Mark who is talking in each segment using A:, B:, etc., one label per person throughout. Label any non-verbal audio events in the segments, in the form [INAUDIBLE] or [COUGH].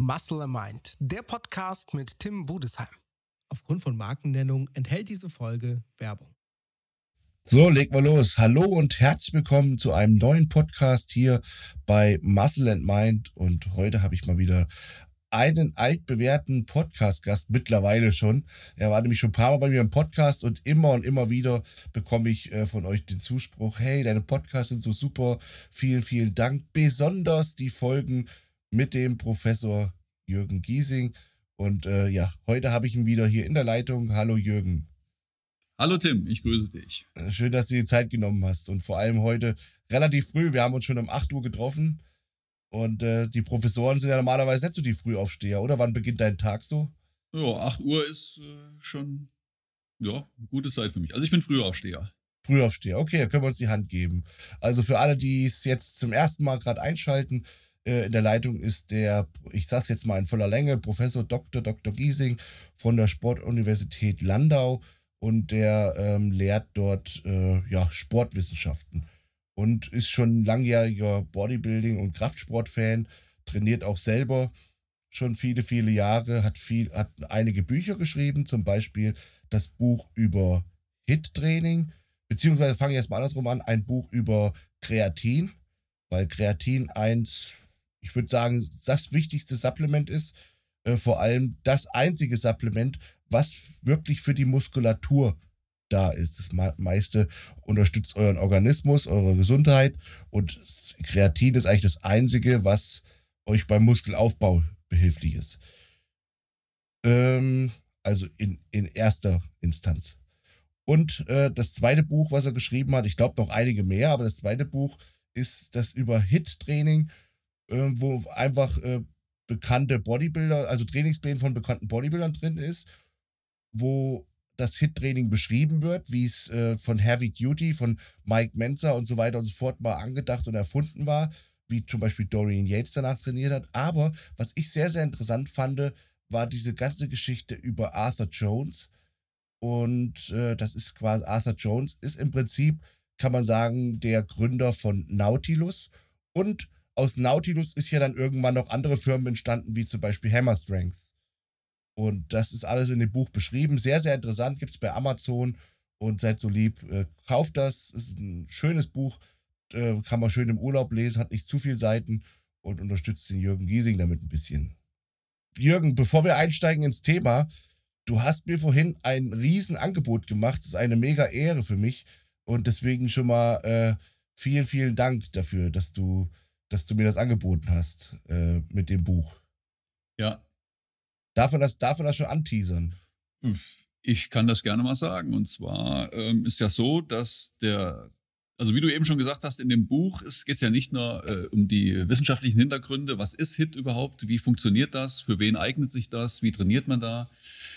A: Muscle and Mind, der Podcast mit Tim Budesheim.
B: Aufgrund von Markennennung enthält diese Folge Werbung.
C: So, leg mal los. Hallo und herzlich willkommen zu einem neuen Podcast hier bei Muscle and Mind. Und heute habe ich mal wieder einen altbewährten Podcast-Gast mittlerweile schon. Er war nämlich schon ein paar Mal bei mir im Podcast und immer und immer wieder bekomme ich äh, von euch den Zuspruch, hey, deine Podcasts sind so super, vielen, vielen Dank. Besonders die Folgen mit dem Professor Jürgen Giesing. Und äh, ja, heute habe ich ihn wieder hier in der Leitung. Hallo Jürgen.
D: Hallo Tim, ich grüße dich.
C: Äh, schön, dass du dir Zeit genommen hast. Und vor allem heute relativ früh. Wir haben uns schon um 8 Uhr getroffen. Und äh, die Professoren sind ja normalerweise nicht so die Frühaufsteher, oder? Wann beginnt dein Tag so?
D: Ja, 8 Uhr ist äh, schon ja, eine gute Zeit für mich. Also ich bin Frühaufsteher.
C: Frühaufsteher, okay, dann können wir uns die Hand geben. Also für alle, die es jetzt zum ersten Mal gerade einschalten, in der Leitung ist der, ich sage es jetzt mal in voller Länge, Professor Dr. Dr. Giesing von der Sportuniversität Landau und der ähm, lehrt dort äh, ja, Sportwissenschaften und ist schon langjähriger Bodybuilding- und Kraftsportfan, trainiert auch selber schon viele, viele Jahre, hat, viel, hat einige Bücher geschrieben, zum Beispiel das Buch über HIT-Training, beziehungsweise fange ich jetzt mal andersrum an, ein Buch über Kreatin, weil Kreatin eins ich würde sagen, das wichtigste Supplement ist, äh, vor allem das einzige Supplement, was wirklich für die Muskulatur da ist. Das meiste unterstützt euren Organismus, eure Gesundheit und Kreatin ist eigentlich das einzige, was euch beim Muskelaufbau behilflich ist. Ähm, also in, in erster Instanz. Und äh, das zweite Buch, was er geschrieben hat, ich glaube noch einige mehr, aber das zweite Buch ist das über HIT-Training äh, wo einfach äh, bekannte Bodybuilder, also Trainingspläne von bekannten Bodybuildern drin ist, wo das Hit-Training beschrieben wird, wie es äh, von Heavy Duty, von Mike Menzer und so weiter und so fort mal angedacht und erfunden war, wie zum Beispiel Dorian Yates danach trainiert hat. Aber was ich sehr, sehr interessant fand, war diese ganze Geschichte über Arthur Jones. Und äh, das ist quasi, Arthur Jones ist im Prinzip, kann man sagen, der Gründer von Nautilus und aus Nautilus ist ja dann irgendwann noch andere Firmen entstanden, wie zum Beispiel Hammer Strength. Und das ist alles in dem Buch beschrieben. Sehr, sehr interessant. Gibt es bei Amazon. Und seid so lieb, äh, kauft das. Ist ein schönes Buch. Äh, kann man schön im Urlaub lesen. Hat nicht zu viele Seiten. Und unterstützt den Jürgen Giesing damit ein bisschen. Jürgen, bevor wir einsteigen ins Thema, du hast mir vorhin ein Riesenangebot gemacht. Das ist eine mega Ehre für mich. Und deswegen schon mal äh, vielen, vielen Dank dafür, dass du dass du mir das angeboten hast äh, mit dem Buch.
D: Ja.
C: Darf man das, darf man das schon anteasern?
D: Ich kann das gerne mal sagen. Und zwar ähm, ist ja so, dass der, also wie du eben schon gesagt hast, in dem Buch geht es ja nicht nur äh, um die wissenschaftlichen Hintergründe. Was ist HIT überhaupt? Wie funktioniert das? Für wen eignet sich das? Wie trainiert man da?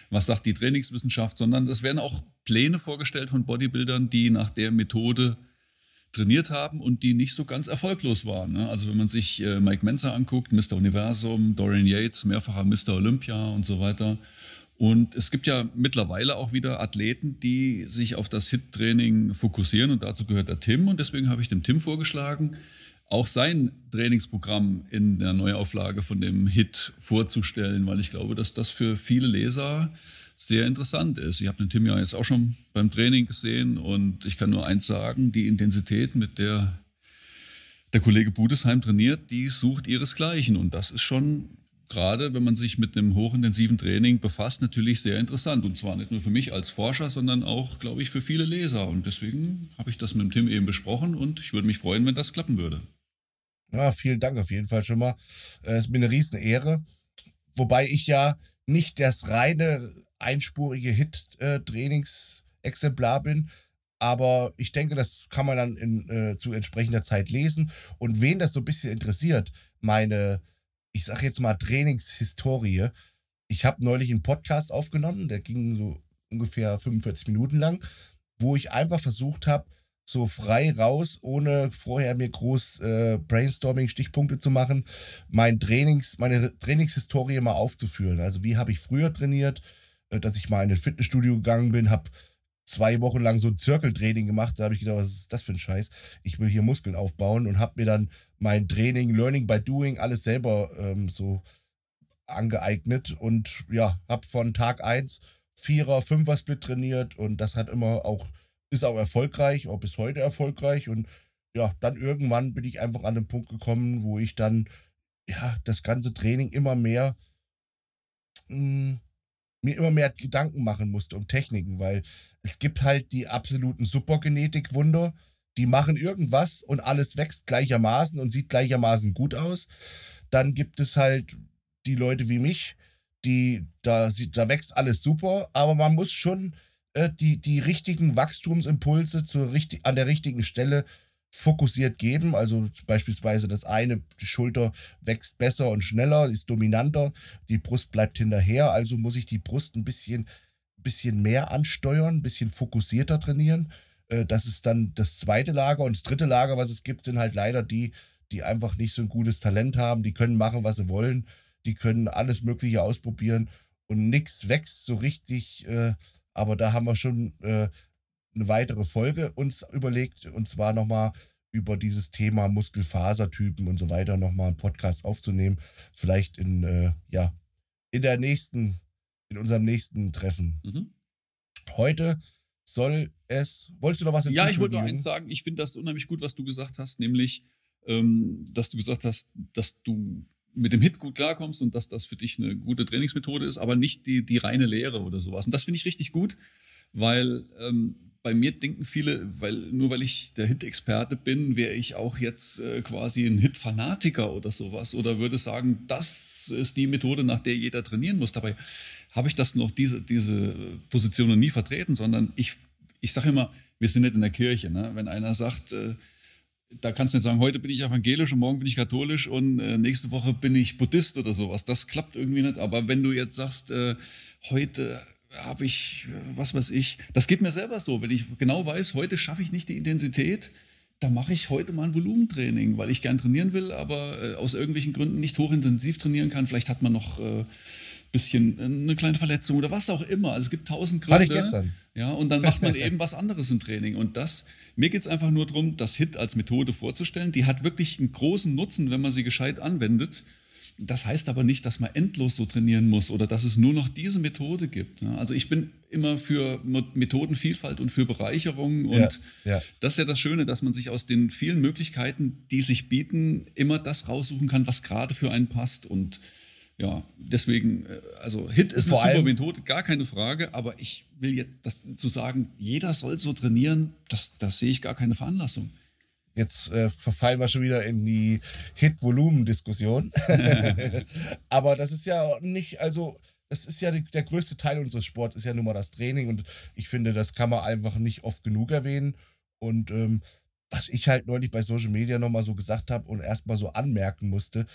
D: Was sagt die Trainingswissenschaft? Sondern es werden auch Pläne vorgestellt von Bodybuildern, die nach der Methode trainiert haben und die nicht so ganz erfolglos waren. Ne? Also wenn man sich äh, Mike Menzer anguckt, Mr. Universum, Dorian Yates, mehrfacher Mr. Olympia und so weiter. Und es gibt ja mittlerweile auch wieder Athleten, die sich auf das HIT-Training fokussieren und dazu gehört der Tim und deswegen habe ich dem Tim vorgeschlagen, auch sein Trainingsprogramm in der Neuauflage von dem HIT vorzustellen, weil ich glaube, dass das für viele Leser sehr interessant ist. Ich habe den Tim ja jetzt auch schon beim Training gesehen und ich kann nur eins sagen, die Intensität, mit der der Kollege Budesheim trainiert, die sucht ihresgleichen und das ist schon gerade, wenn man sich mit einem hochintensiven Training befasst, natürlich sehr interessant. Und zwar nicht nur für mich als Forscher, sondern auch, glaube ich, für viele Leser. Und deswegen habe ich das mit dem Tim eben besprochen und ich würde mich freuen, wenn das klappen würde.
C: Ja, vielen Dank auf jeden Fall schon mal. Es ist mir eine riesen Ehre. Wobei ich ja nicht das reine einspurige Hit-Trainingsexemplar bin. Aber ich denke, das kann man dann in, äh, zu entsprechender Zeit lesen. Und wen das so ein bisschen interessiert, meine, ich sag jetzt mal, Trainingshistorie. Ich habe neulich einen Podcast aufgenommen, der ging so ungefähr 45 Minuten lang, wo ich einfach versucht habe, so frei raus, ohne vorher mir groß äh, Brainstorming-Stichpunkte zu machen, mein Trainings, meine Trainingshistorie mal aufzuführen. Also wie habe ich früher trainiert, dass ich mal in ein Fitnessstudio gegangen bin, habe zwei Wochen lang so ein Zirkeltraining gemacht. Da habe ich gedacht, was ist das für ein Scheiß? Ich will hier Muskeln aufbauen und habe mir dann mein Training, Learning by Doing, alles selber ähm, so angeeignet und ja, habe von Tag 1 Vierer, Fünfer Split trainiert und das hat immer auch, ist auch erfolgreich, auch bis heute erfolgreich und ja, dann irgendwann bin ich einfach an den Punkt gekommen, wo ich dann ja das ganze Training immer mehr mh, hm, mir immer mehr Gedanken machen musste um Techniken, weil es gibt halt die absoluten Supergenetik-Wunder, die machen irgendwas und alles wächst gleichermaßen und sieht gleichermaßen gut aus. Dann gibt es halt die Leute wie mich, die, da, da wächst alles super, aber man muss schon äh, die, die richtigen Wachstumsimpulse zur, an der richtigen Stelle fokussiert geben. Also beispielsweise das eine, die Schulter wächst besser und schneller, ist dominanter, die Brust bleibt hinterher, also muss ich die Brust ein bisschen, bisschen mehr ansteuern, ein bisschen fokussierter trainieren. Äh, das ist dann das zweite Lager und das dritte Lager, was es gibt, sind halt leider die, die einfach nicht so ein gutes Talent haben, die können machen, was sie wollen, die können alles Mögliche ausprobieren und nichts wächst so richtig. Äh, aber da haben wir schon äh, eine weitere Folge uns überlegt und zwar nochmal über dieses Thema Muskelfasertypen und so weiter nochmal einen Podcast aufzunehmen. Vielleicht in, äh, ja, in der nächsten, in unserem nächsten Treffen. Mhm. Heute soll es, wolltest du noch was
D: Ja, ich wollte noch eins sagen. Ich finde das unheimlich gut, was du gesagt hast, nämlich, ähm, dass du gesagt hast, dass du mit dem Hit gut klarkommst und dass das für dich eine gute Trainingsmethode ist, aber nicht die, die reine Lehre oder sowas. Und das finde ich richtig gut, weil ähm, bei mir denken viele, weil nur weil ich der Hit-Experte bin, wäre ich auch jetzt äh, quasi ein Hit-Fanatiker oder sowas oder würde sagen, das ist die Methode, nach der jeder trainieren muss. Dabei habe ich das noch, diese, diese Position noch nie vertreten, sondern ich, ich sage immer, wir sind nicht in der Kirche. Ne? Wenn einer sagt, äh, da kannst du nicht sagen, heute bin ich evangelisch und morgen bin ich katholisch und äh, nächste Woche bin ich Buddhist oder sowas. Das klappt irgendwie nicht. Aber wenn du jetzt sagst, äh, heute habe ich, was weiß ich, das geht mir selber so. Wenn ich genau weiß, heute schaffe ich nicht die Intensität, dann mache ich heute mal ein Volumentraining, weil ich gern trainieren will, aber äh, aus irgendwelchen Gründen nicht hochintensiv trainieren kann. Vielleicht hat man noch äh, bisschen äh, eine kleine Verletzung oder was auch immer. Also es gibt tausend Gründe.
C: Hatte ich gestern.
D: Ja, und dann macht man [LAUGHS] eben was anderes im Training. Und das, mir geht es einfach nur darum, das HIT als Methode vorzustellen. Die hat wirklich einen großen Nutzen, wenn man sie gescheit anwendet. Das heißt aber nicht, dass man endlos so trainieren muss oder dass es nur noch diese Methode gibt. Ne? Also ich bin immer für Methodenvielfalt und für Bereicherung und ja, ja. das ist ja das Schöne, dass man sich aus den vielen Möglichkeiten, die sich bieten, immer das raussuchen kann, was gerade für einen passt und ja, deswegen, äh, also Hit ist Vor eine super Methode, gar keine Frage, aber ich will jetzt das, zu sagen, jeder soll so trainieren, das, das sehe ich gar keine Veranlassung.
C: Jetzt äh, verfallen wir schon wieder in die Hit-Volumen-Diskussion. [LAUGHS] Aber das ist ja nicht, also, das ist ja die, der größte Teil unseres Sports, ist ja nun mal das Training. Und ich finde, das kann man einfach nicht oft genug erwähnen. Und ähm, was ich halt neulich bei Social Media nochmal so gesagt habe und erstmal so anmerken musste,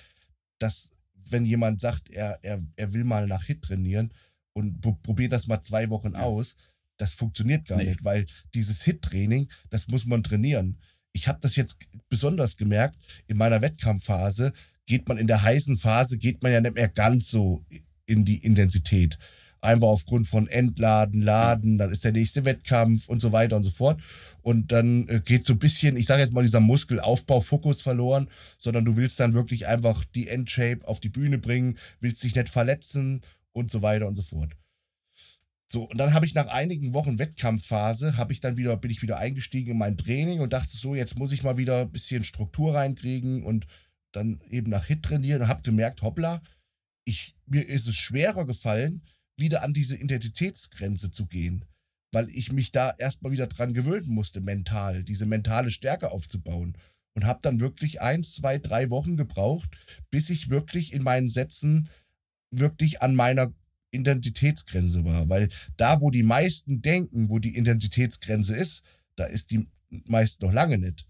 C: dass, wenn jemand sagt, er, er, er will mal nach Hit trainieren und probiert das mal zwei Wochen ja. aus, das funktioniert gar nee. nicht, weil dieses Hit-Training, das muss man trainieren ich habe das jetzt besonders gemerkt, in meiner Wettkampfphase geht man in der heißen Phase, geht man ja nicht mehr ganz so in die Intensität. Einfach aufgrund von Entladen, Laden, dann ist der nächste Wettkampf und so weiter und so fort. Und dann äh, geht so ein bisschen, ich sage jetzt mal, dieser Muskelaufbaufokus verloren, sondern du willst dann wirklich einfach die Endshape auf die Bühne bringen, willst dich nicht verletzen und so weiter und so fort. So, und dann habe ich nach einigen Wochen Wettkampfphase, habe ich dann wieder, bin ich wieder eingestiegen in mein Training und dachte so, jetzt muss ich mal wieder ein bisschen Struktur reinkriegen und dann eben nach Hit trainieren und habe gemerkt, hoppla, ich, mir ist es schwerer gefallen, wieder an diese Identitätsgrenze zu gehen, weil ich mich da erstmal wieder dran gewöhnen musste, mental, diese mentale Stärke aufzubauen. Und habe dann wirklich eins, zwei, drei Wochen gebraucht, bis ich wirklich in meinen Sätzen wirklich an meiner Identitätsgrenze war. Weil da, wo die meisten denken, wo die Identitätsgrenze ist, da ist die meist noch lange nicht.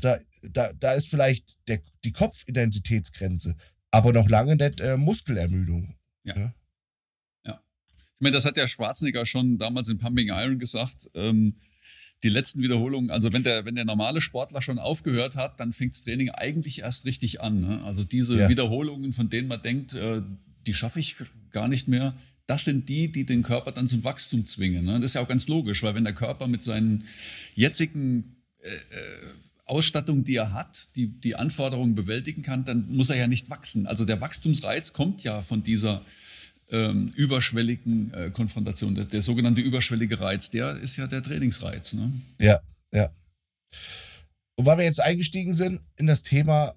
C: Da, da, da ist vielleicht der, die Kopfidentitätsgrenze, aber noch lange nicht äh, Muskelermüdung.
D: Ja. ja. ja. Ich meine, das hat der Schwarzenegger schon damals in Pumping Iron gesagt. Ähm, die letzten Wiederholungen, also wenn der, wenn der normale Sportler schon aufgehört hat, dann fängt das Training eigentlich erst richtig an. Ne? Also diese ja. Wiederholungen, von denen man denkt, äh, die schaffe ich gar nicht mehr. Das sind die, die den Körper dann zum Wachstum zwingen. Ne? Das ist ja auch ganz logisch, weil wenn der Körper mit seinen jetzigen äh, äh Ausstattung, die er hat, die, die Anforderungen bewältigen kann, dann muss er ja nicht wachsen. Also der Wachstumsreiz kommt ja von dieser ähm, überschwelligen äh, Konfrontation. Der, der, sogenannte überschwellige Reiz, der ist ja der Trainingsreiz. Ne?
C: Ja, ja. Und weil wir jetzt eingestiegen sind in das Thema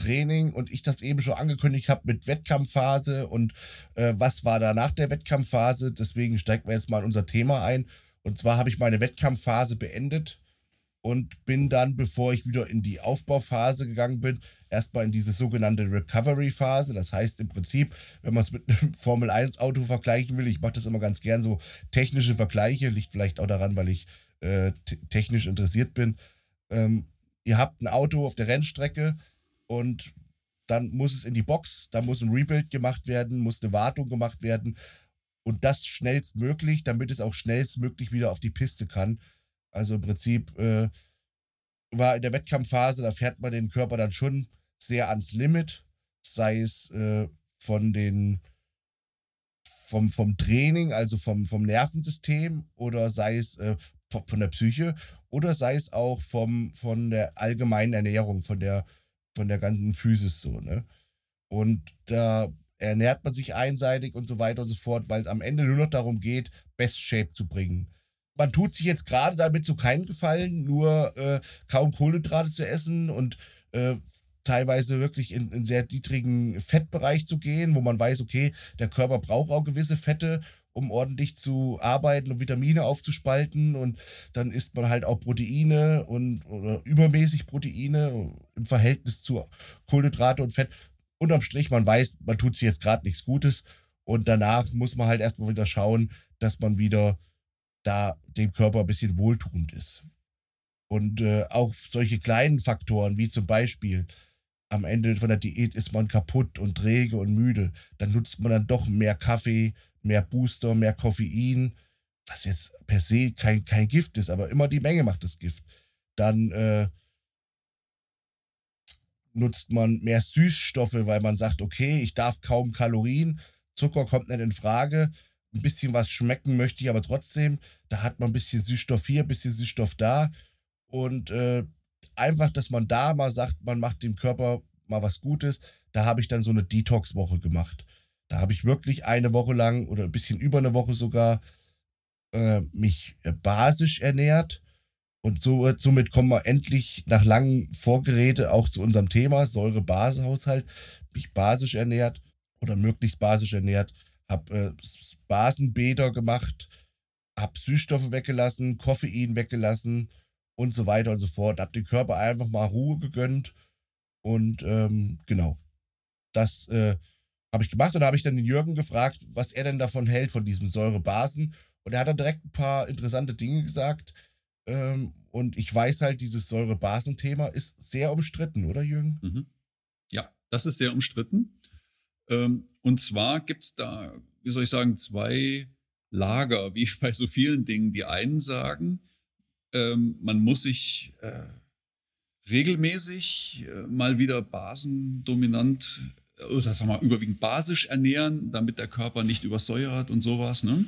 C: Training und ich das eben schon angekündigt habe mit Wettkampfphase und äh, was war da nach der Wettkampfphase, deswegen steigen wir jetzt mal in unser Thema ein. Und zwar habe ich meine Wettkampfphase beendet und bin dann, bevor ich wieder in die Aufbauphase gegangen bin, erstmal in diese sogenannte Recovery-Phase. Das heißt im Prinzip, wenn man es mit einem [LAUGHS] Formel-1-Auto vergleichen will, ich mache das immer ganz gern so technische Vergleiche, liegt vielleicht auch daran, weil ich äh, technisch interessiert bin. Ähm, ihr habt ein Auto auf der Rennstrecke und dann muss es in die Box, da muss ein Rebuild gemacht werden, muss eine Wartung gemacht werden und das schnellstmöglich, damit es auch schnellstmöglich wieder auf die Piste kann. Also im Prinzip äh, war in der Wettkampfphase, da fährt man den Körper dann schon sehr ans Limit, sei es äh, von den vom, vom Training, also vom, vom Nervensystem oder sei es äh, von, der Psyche oder sei es auch vom, von der allgemeinen Ernährung, von der, von der ganzen Physis so, ne? Und da ernährt man sich einseitig und so weiter und so fort, weil es am Ende nur noch darum geht, Best Shape zu bringen man tut sich jetzt gerade damit so keinen Gefallen, nur äh, kaum Kohlenhydrate zu essen und äh, teilweise wirklich in, in sehr niedrigen Fettbereich zu gehen, wo man weiß, okay, der Körper braucht auch gewisse Fette, um ordentlich zu arbeiten und Vitamine aufzuspalten und dann isst man halt auch Proteine und oder übermäßig Proteine im Verhältnis zu Kohlenhydrate und Fett. Unterm Strich, man weiß, man tut sich jetzt gerade nichts Gutes und danach muss man halt erstmal wieder schauen, dass man wieder da dem Körper ein bisschen wohltuend ist. Und äh, auch solche kleinen Faktoren, wie zum Beispiel am Ende von der Diät ist man kaputt und träge und müde, dann nutzt man dann doch mehr Kaffee, mehr Booster, mehr Koffein, was jetzt per se kein, kein Gift ist, aber immer die Menge macht das Gift. Dann äh, nutzt man mehr Süßstoffe, weil man sagt, okay, ich darf kaum Kalorien, Zucker kommt nicht in Frage, ein bisschen was schmecken möchte ich aber trotzdem. Da hat man ein bisschen Süßstoff hier, ein bisschen Süßstoff da. Und äh, einfach, dass man da mal sagt, man macht dem Körper mal was Gutes. Da habe ich dann so eine Detox-Woche gemacht. Da habe ich wirklich eine Woche lang oder ein bisschen über eine Woche sogar äh, mich äh, basisch ernährt. Und so, äh, somit kommen wir endlich nach langen Vorgeräte auch zu unserem Thema, Säure-Base-Haushalt, mich basisch ernährt oder möglichst basisch ernährt, habe äh, Basenbäder gemacht, habe Süßstoffe weggelassen, Koffein weggelassen und so weiter und so fort. Habe dem Körper einfach mal Ruhe gegönnt und ähm, genau, das äh, habe ich gemacht und da habe ich dann den Jürgen gefragt, was er denn davon hält, von diesem Säurebasen. Und er hat dann direkt ein paar interessante Dinge gesagt. Ähm, und ich weiß halt, dieses Säurebasen-Thema ist sehr umstritten, oder Jürgen?
D: Mhm. Ja, das ist sehr umstritten. Ähm, und zwar gibt es da wie soll ich sagen, zwei Lager, wie [LAUGHS] bei so vielen Dingen. Die einen sagen, ähm, man muss sich äh, regelmäßig äh, mal wieder basendominant oder sagen wir überwiegend basisch ernähren, damit der Körper nicht übersäuert und sowas. Ne?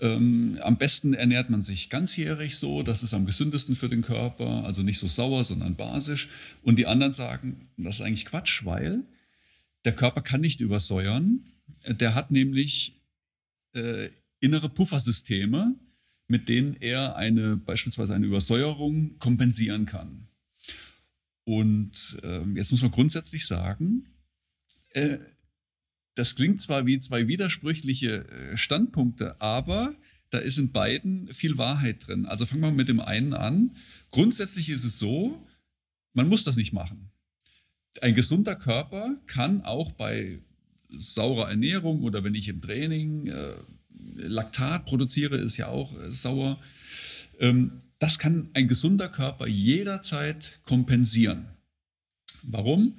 D: Ähm, am besten ernährt man sich ganzjährig so, das ist am gesündesten für den Körper, also nicht so sauer, sondern basisch. Und die anderen sagen, das ist eigentlich Quatsch, weil der Körper kann nicht übersäuern der hat nämlich äh, innere Puffersysteme, mit denen er eine beispielsweise eine Übersäuerung kompensieren kann. Und äh, jetzt muss man grundsätzlich sagen, äh, das klingt zwar wie zwei widersprüchliche äh, Standpunkte, aber da ist in beiden viel Wahrheit drin. Also fangen wir mit dem einen an. Grundsätzlich ist es so, man muss das nicht machen. Ein gesunder Körper kann auch bei saurer Ernährung oder wenn ich im Training äh, Laktat produziere, ist ja auch äh, sauer. Ähm, das kann ein gesunder Körper jederzeit kompensieren. Warum?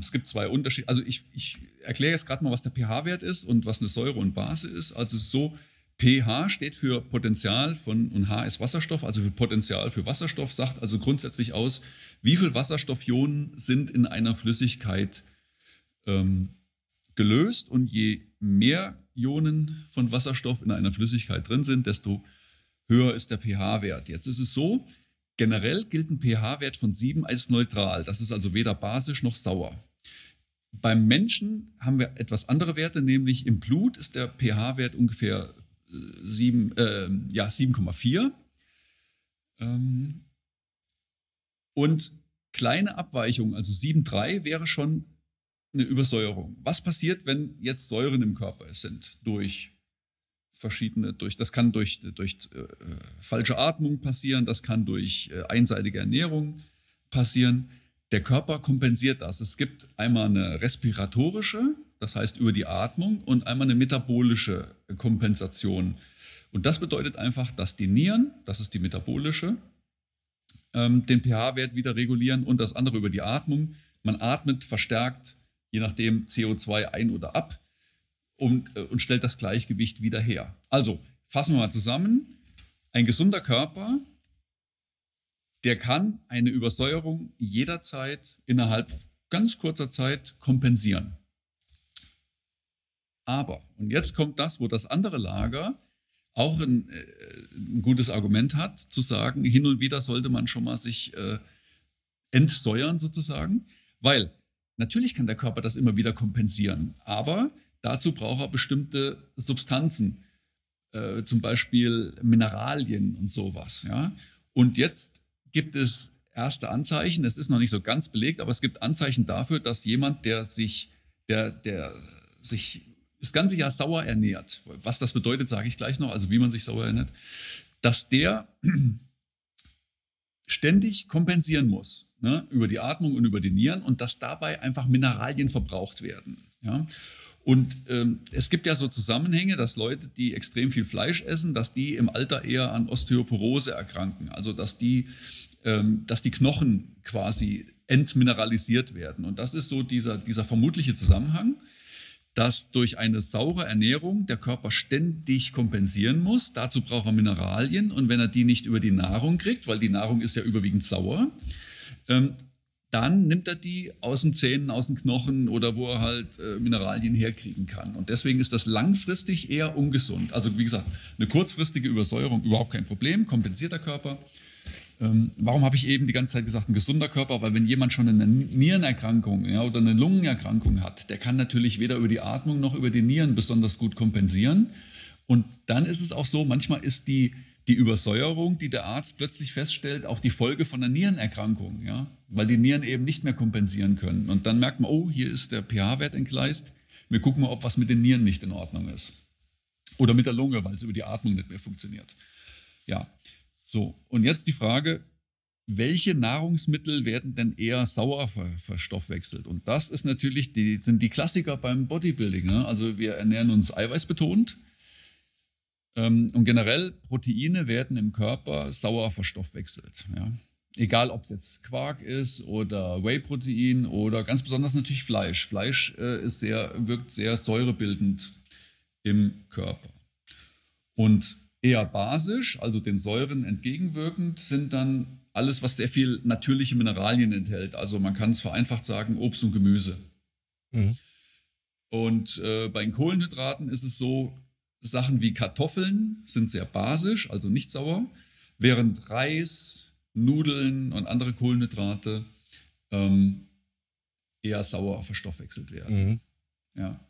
D: Es gibt zwei Unterschiede. Also ich, ich erkläre jetzt gerade mal, was der pH-Wert ist und was eine Säure und Base ist. Also so, pH steht für Potenzial von, und H ist Wasserstoff, also für Potenzial für Wasserstoff, sagt also grundsätzlich aus, wie viel Wasserstoffionen sind in einer Flüssigkeit ähm, gelöst und je mehr Ionen von Wasserstoff in einer Flüssigkeit drin sind, desto höher ist der pH-Wert. Jetzt ist es so, Generell gilt ein pH-Wert von 7 als neutral. Das ist also weder basisch noch sauer. Beim Menschen haben wir etwas andere Werte, nämlich im Blut ist der pH-Wert ungefähr 7, äh, ja, 7,4. Ähm, und kleine Abweichungen, also 7,3 wäre schon eine Übersäuerung. Was passiert, wenn jetzt Säuren im Körper sind? Durch verschiedene, durch, das kann durch, durch äh, falsche Atmung passieren, das kann durch äh, einseitige Ernährung passieren. Der Körper kompensiert das. Es gibt einmal eine respiratorische, das heißt über die Atmung, und einmal eine metabolische Kompensation. Und das bedeutet einfach, dass die Nieren, das ist die metabolische, ähm, den pH-Wert wieder regulieren und das andere über die Atmung. Man atmet verstärkt, je nachdem CO2 ein oder ab um, äh, und stellt das Gleichgewicht wieder her. Also fassen wir mal zusammen. Ein gesunder Körper, der kann eine Übersäuerung jederzeit innerhalb ganz kurzer Zeit kompensieren. Aber, und jetzt kommt das, wo das andere Lager auch ein, äh, ein, gutes Argument hat, zu sagen, hin und wieder sollte man schon mal sich äh, entsäuern sozusagen, weil natürlich kann der Körper das immer wieder kompensieren, aber dazu braucht er bestimmte Substanzen, äh, zum Beispiel Mineralien und sowas. Ja? Und jetzt gibt es erste Anzeichen, es ist noch nicht so ganz belegt, aber es gibt Anzeichen dafür, dass jemand, der sich, der, der sich das ganze Jahr sauer ernährt, was das bedeutet, sage ich gleich noch, also wie man sich sauer ernährt, dass der [CLEARS THROAT] ständig kompensieren muss ne, über die Atmung und über die Nieren und dass dabei einfach Mineralien verbraucht werden. Ja. Und ähm, es gibt ja so Zusammenhänge, dass Leute, die extrem viel Fleisch essen, dass die im Alter eher an Osteoporose erkranken, also dass die, ähm, dass die Knochen quasi entmineralisiert werden. Und das ist so dieser, dieser vermutliche Zusammenhang dass durch eine saure Ernährung der Körper ständig kompensieren muss. Dazu braucht er Mineralien und wenn er die nicht über die Nahrung kriegt, weil die Nahrung ist ja überwiegend sauer, ähm, dann nimmt er die aus den Zähnen, aus den Knochen oder wo er halt äh, Mineralien herkriegen kann. Und deswegen ist das langfristig eher ungesund. Also wie gesagt, eine kurzfristige Übersäuerung überhaupt kein Problem, kompensiert der Körper. Ähm, warum habe ich eben die ganze Zeit gesagt, ein gesunder Körper? Weil wenn jemand schon eine Nierenerkrankung ja, oder eine Lungenerkrankung hat, der kann natürlich weder über die Atmung noch über die Nieren besonders gut kompensieren. Und dann ist es auch so, manchmal ist die, die Übersäuerung, die der Arzt plötzlich feststellt, auch die Folge von einer Nierenerkrankung, ja? weil die Nieren eben nicht mehr kompensieren können. Und dann merkt man, oh, hier ist der pH-Wert entgleist. Wir gucken mal, ob was mit den Nieren nicht in Ordnung ist. Oder mit der Lunge, weil es über die Atmung nicht mehr funktioniert. Ja, so, und jetzt die Frage, welche Nahrungsmittel werden denn eher sauer ver verstoffwechselt? Und das ist natürlich die, sind die Klassiker beim Bodybuilding. Ne? Also wir ernähren uns eiweißbetont. Und generell Proteine werden im Körper sauer verstoffwechselt. Ja? Egal, ob es jetzt Quark ist oder Whey-Protein oder ganz besonders natürlich Fleisch. Fleisch äh, ist sehr, wirkt sehr säurebildend im Körper. Und eher basisch, also den Säuren entgegenwirkend, sind dann alles, was sehr viel natürliche Mineralien enthält. Also man kann es vereinfacht sagen, Obst und Gemüse. Mhm. Und äh, bei den Kohlenhydraten ist es so, Sachen wie Kartoffeln sind sehr basisch, also nicht sauer, während Reis, Nudeln und andere Kohlenhydrate ähm, eher sauer verstoffwechselt werden. Mhm. Ja.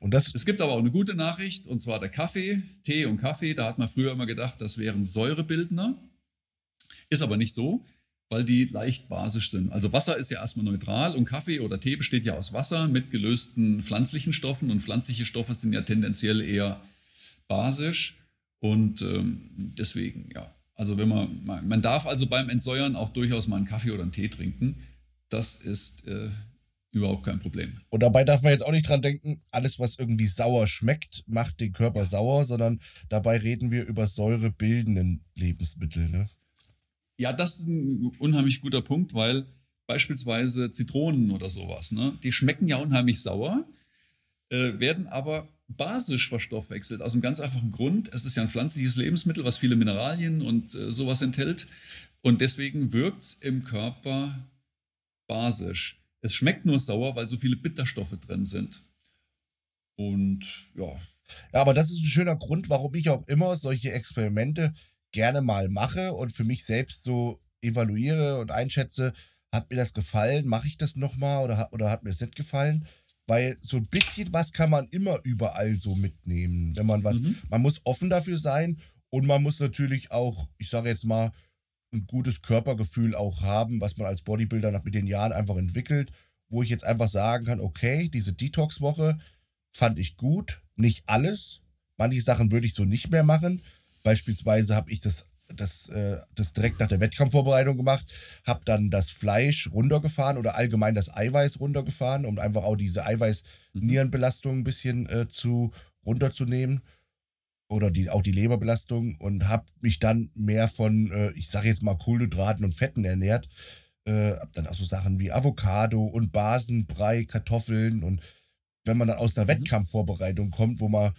D: Und das es gibt aber auch eine gute Nachricht, und zwar der Kaffee, Tee und Kaffee. Da hat man früher immer gedacht, das wären Säurebildner. Ist aber nicht so, weil die leicht basisch sind. Also Wasser ist ja erstmal neutral und Kaffee oder Tee besteht ja aus Wasser mit gelösten pflanzlichen Stoffen und pflanzliche Stoffe sind ja tendenziell eher basisch und ähm, deswegen, ja. Also wenn man, man darf also beim Entsäuern auch durchaus mal einen Kaffee oder einen Tee trinken. Das ist äh, Überhaupt kein Problem.
C: Und dabei darf man jetzt auch nicht dran denken, alles, was irgendwie sauer schmeckt, macht den Körper sauer, sondern dabei reden wir über säurebildenden Lebensmittel. Ne?
D: Ja, das ist ein unheimlich guter Punkt, weil beispielsweise Zitronen oder sowas, ne, die schmecken ja unheimlich sauer, äh, werden aber basisch verstoffwechselt. Aus einem ganz einfachen Grund. Es ist ja ein pflanzliches Lebensmittel, was viele Mineralien und äh, sowas enthält. Und deswegen wirkt es im Körper basisch. Es schmeckt nur sauer, weil so viele Bitterstoffe drin sind. Und ja.
C: Ja, aber das ist ein schöner Grund, warum ich auch immer solche Experimente gerne mal mache und für mich selbst so evaluiere und einschätze, hat mir das gefallen, mache ich das nochmal oder, oder hat mir das nicht gefallen? Weil so ein bisschen was kann man immer überall so mitnehmen. Wenn man was,
D: Mhm.
C: man muss offen dafür sein und man muss natürlich auch, ich sage jetzt mal, ein gutes Körpergefühl auch haben, was man als Bodybuilder nach mit den Jahren einfach entwickelt, wo ich jetzt einfach sagen kann, okay, diese Detox-Woche fand ich gut, nicht alles. Manche Sachen würde ich so nicht mehr machen. Beispielsweise habe ich das, das, äh, das direkt nach der Wettkampfvorbereitung gemacht, habe dann das Fleisch runtergefahren oder allgemein das Eiweiß runtergefahren, um einfach auch diese Eiweiß-Nierenbelastung ein bisschen äh, zu runterzunehmen oder die, auch die Leberbelastung und habe mich dann mehr von, äh, ich sage jetzt mal, Kohlenhydraten und Fetten ernährt. Äh, hab dann auch so Sachen wie Avocado und Basenbrei, Kartoffeln und wenn man dann aus einer
D: Mhm.
C: Wettkampfvorbereitung kommt, wo man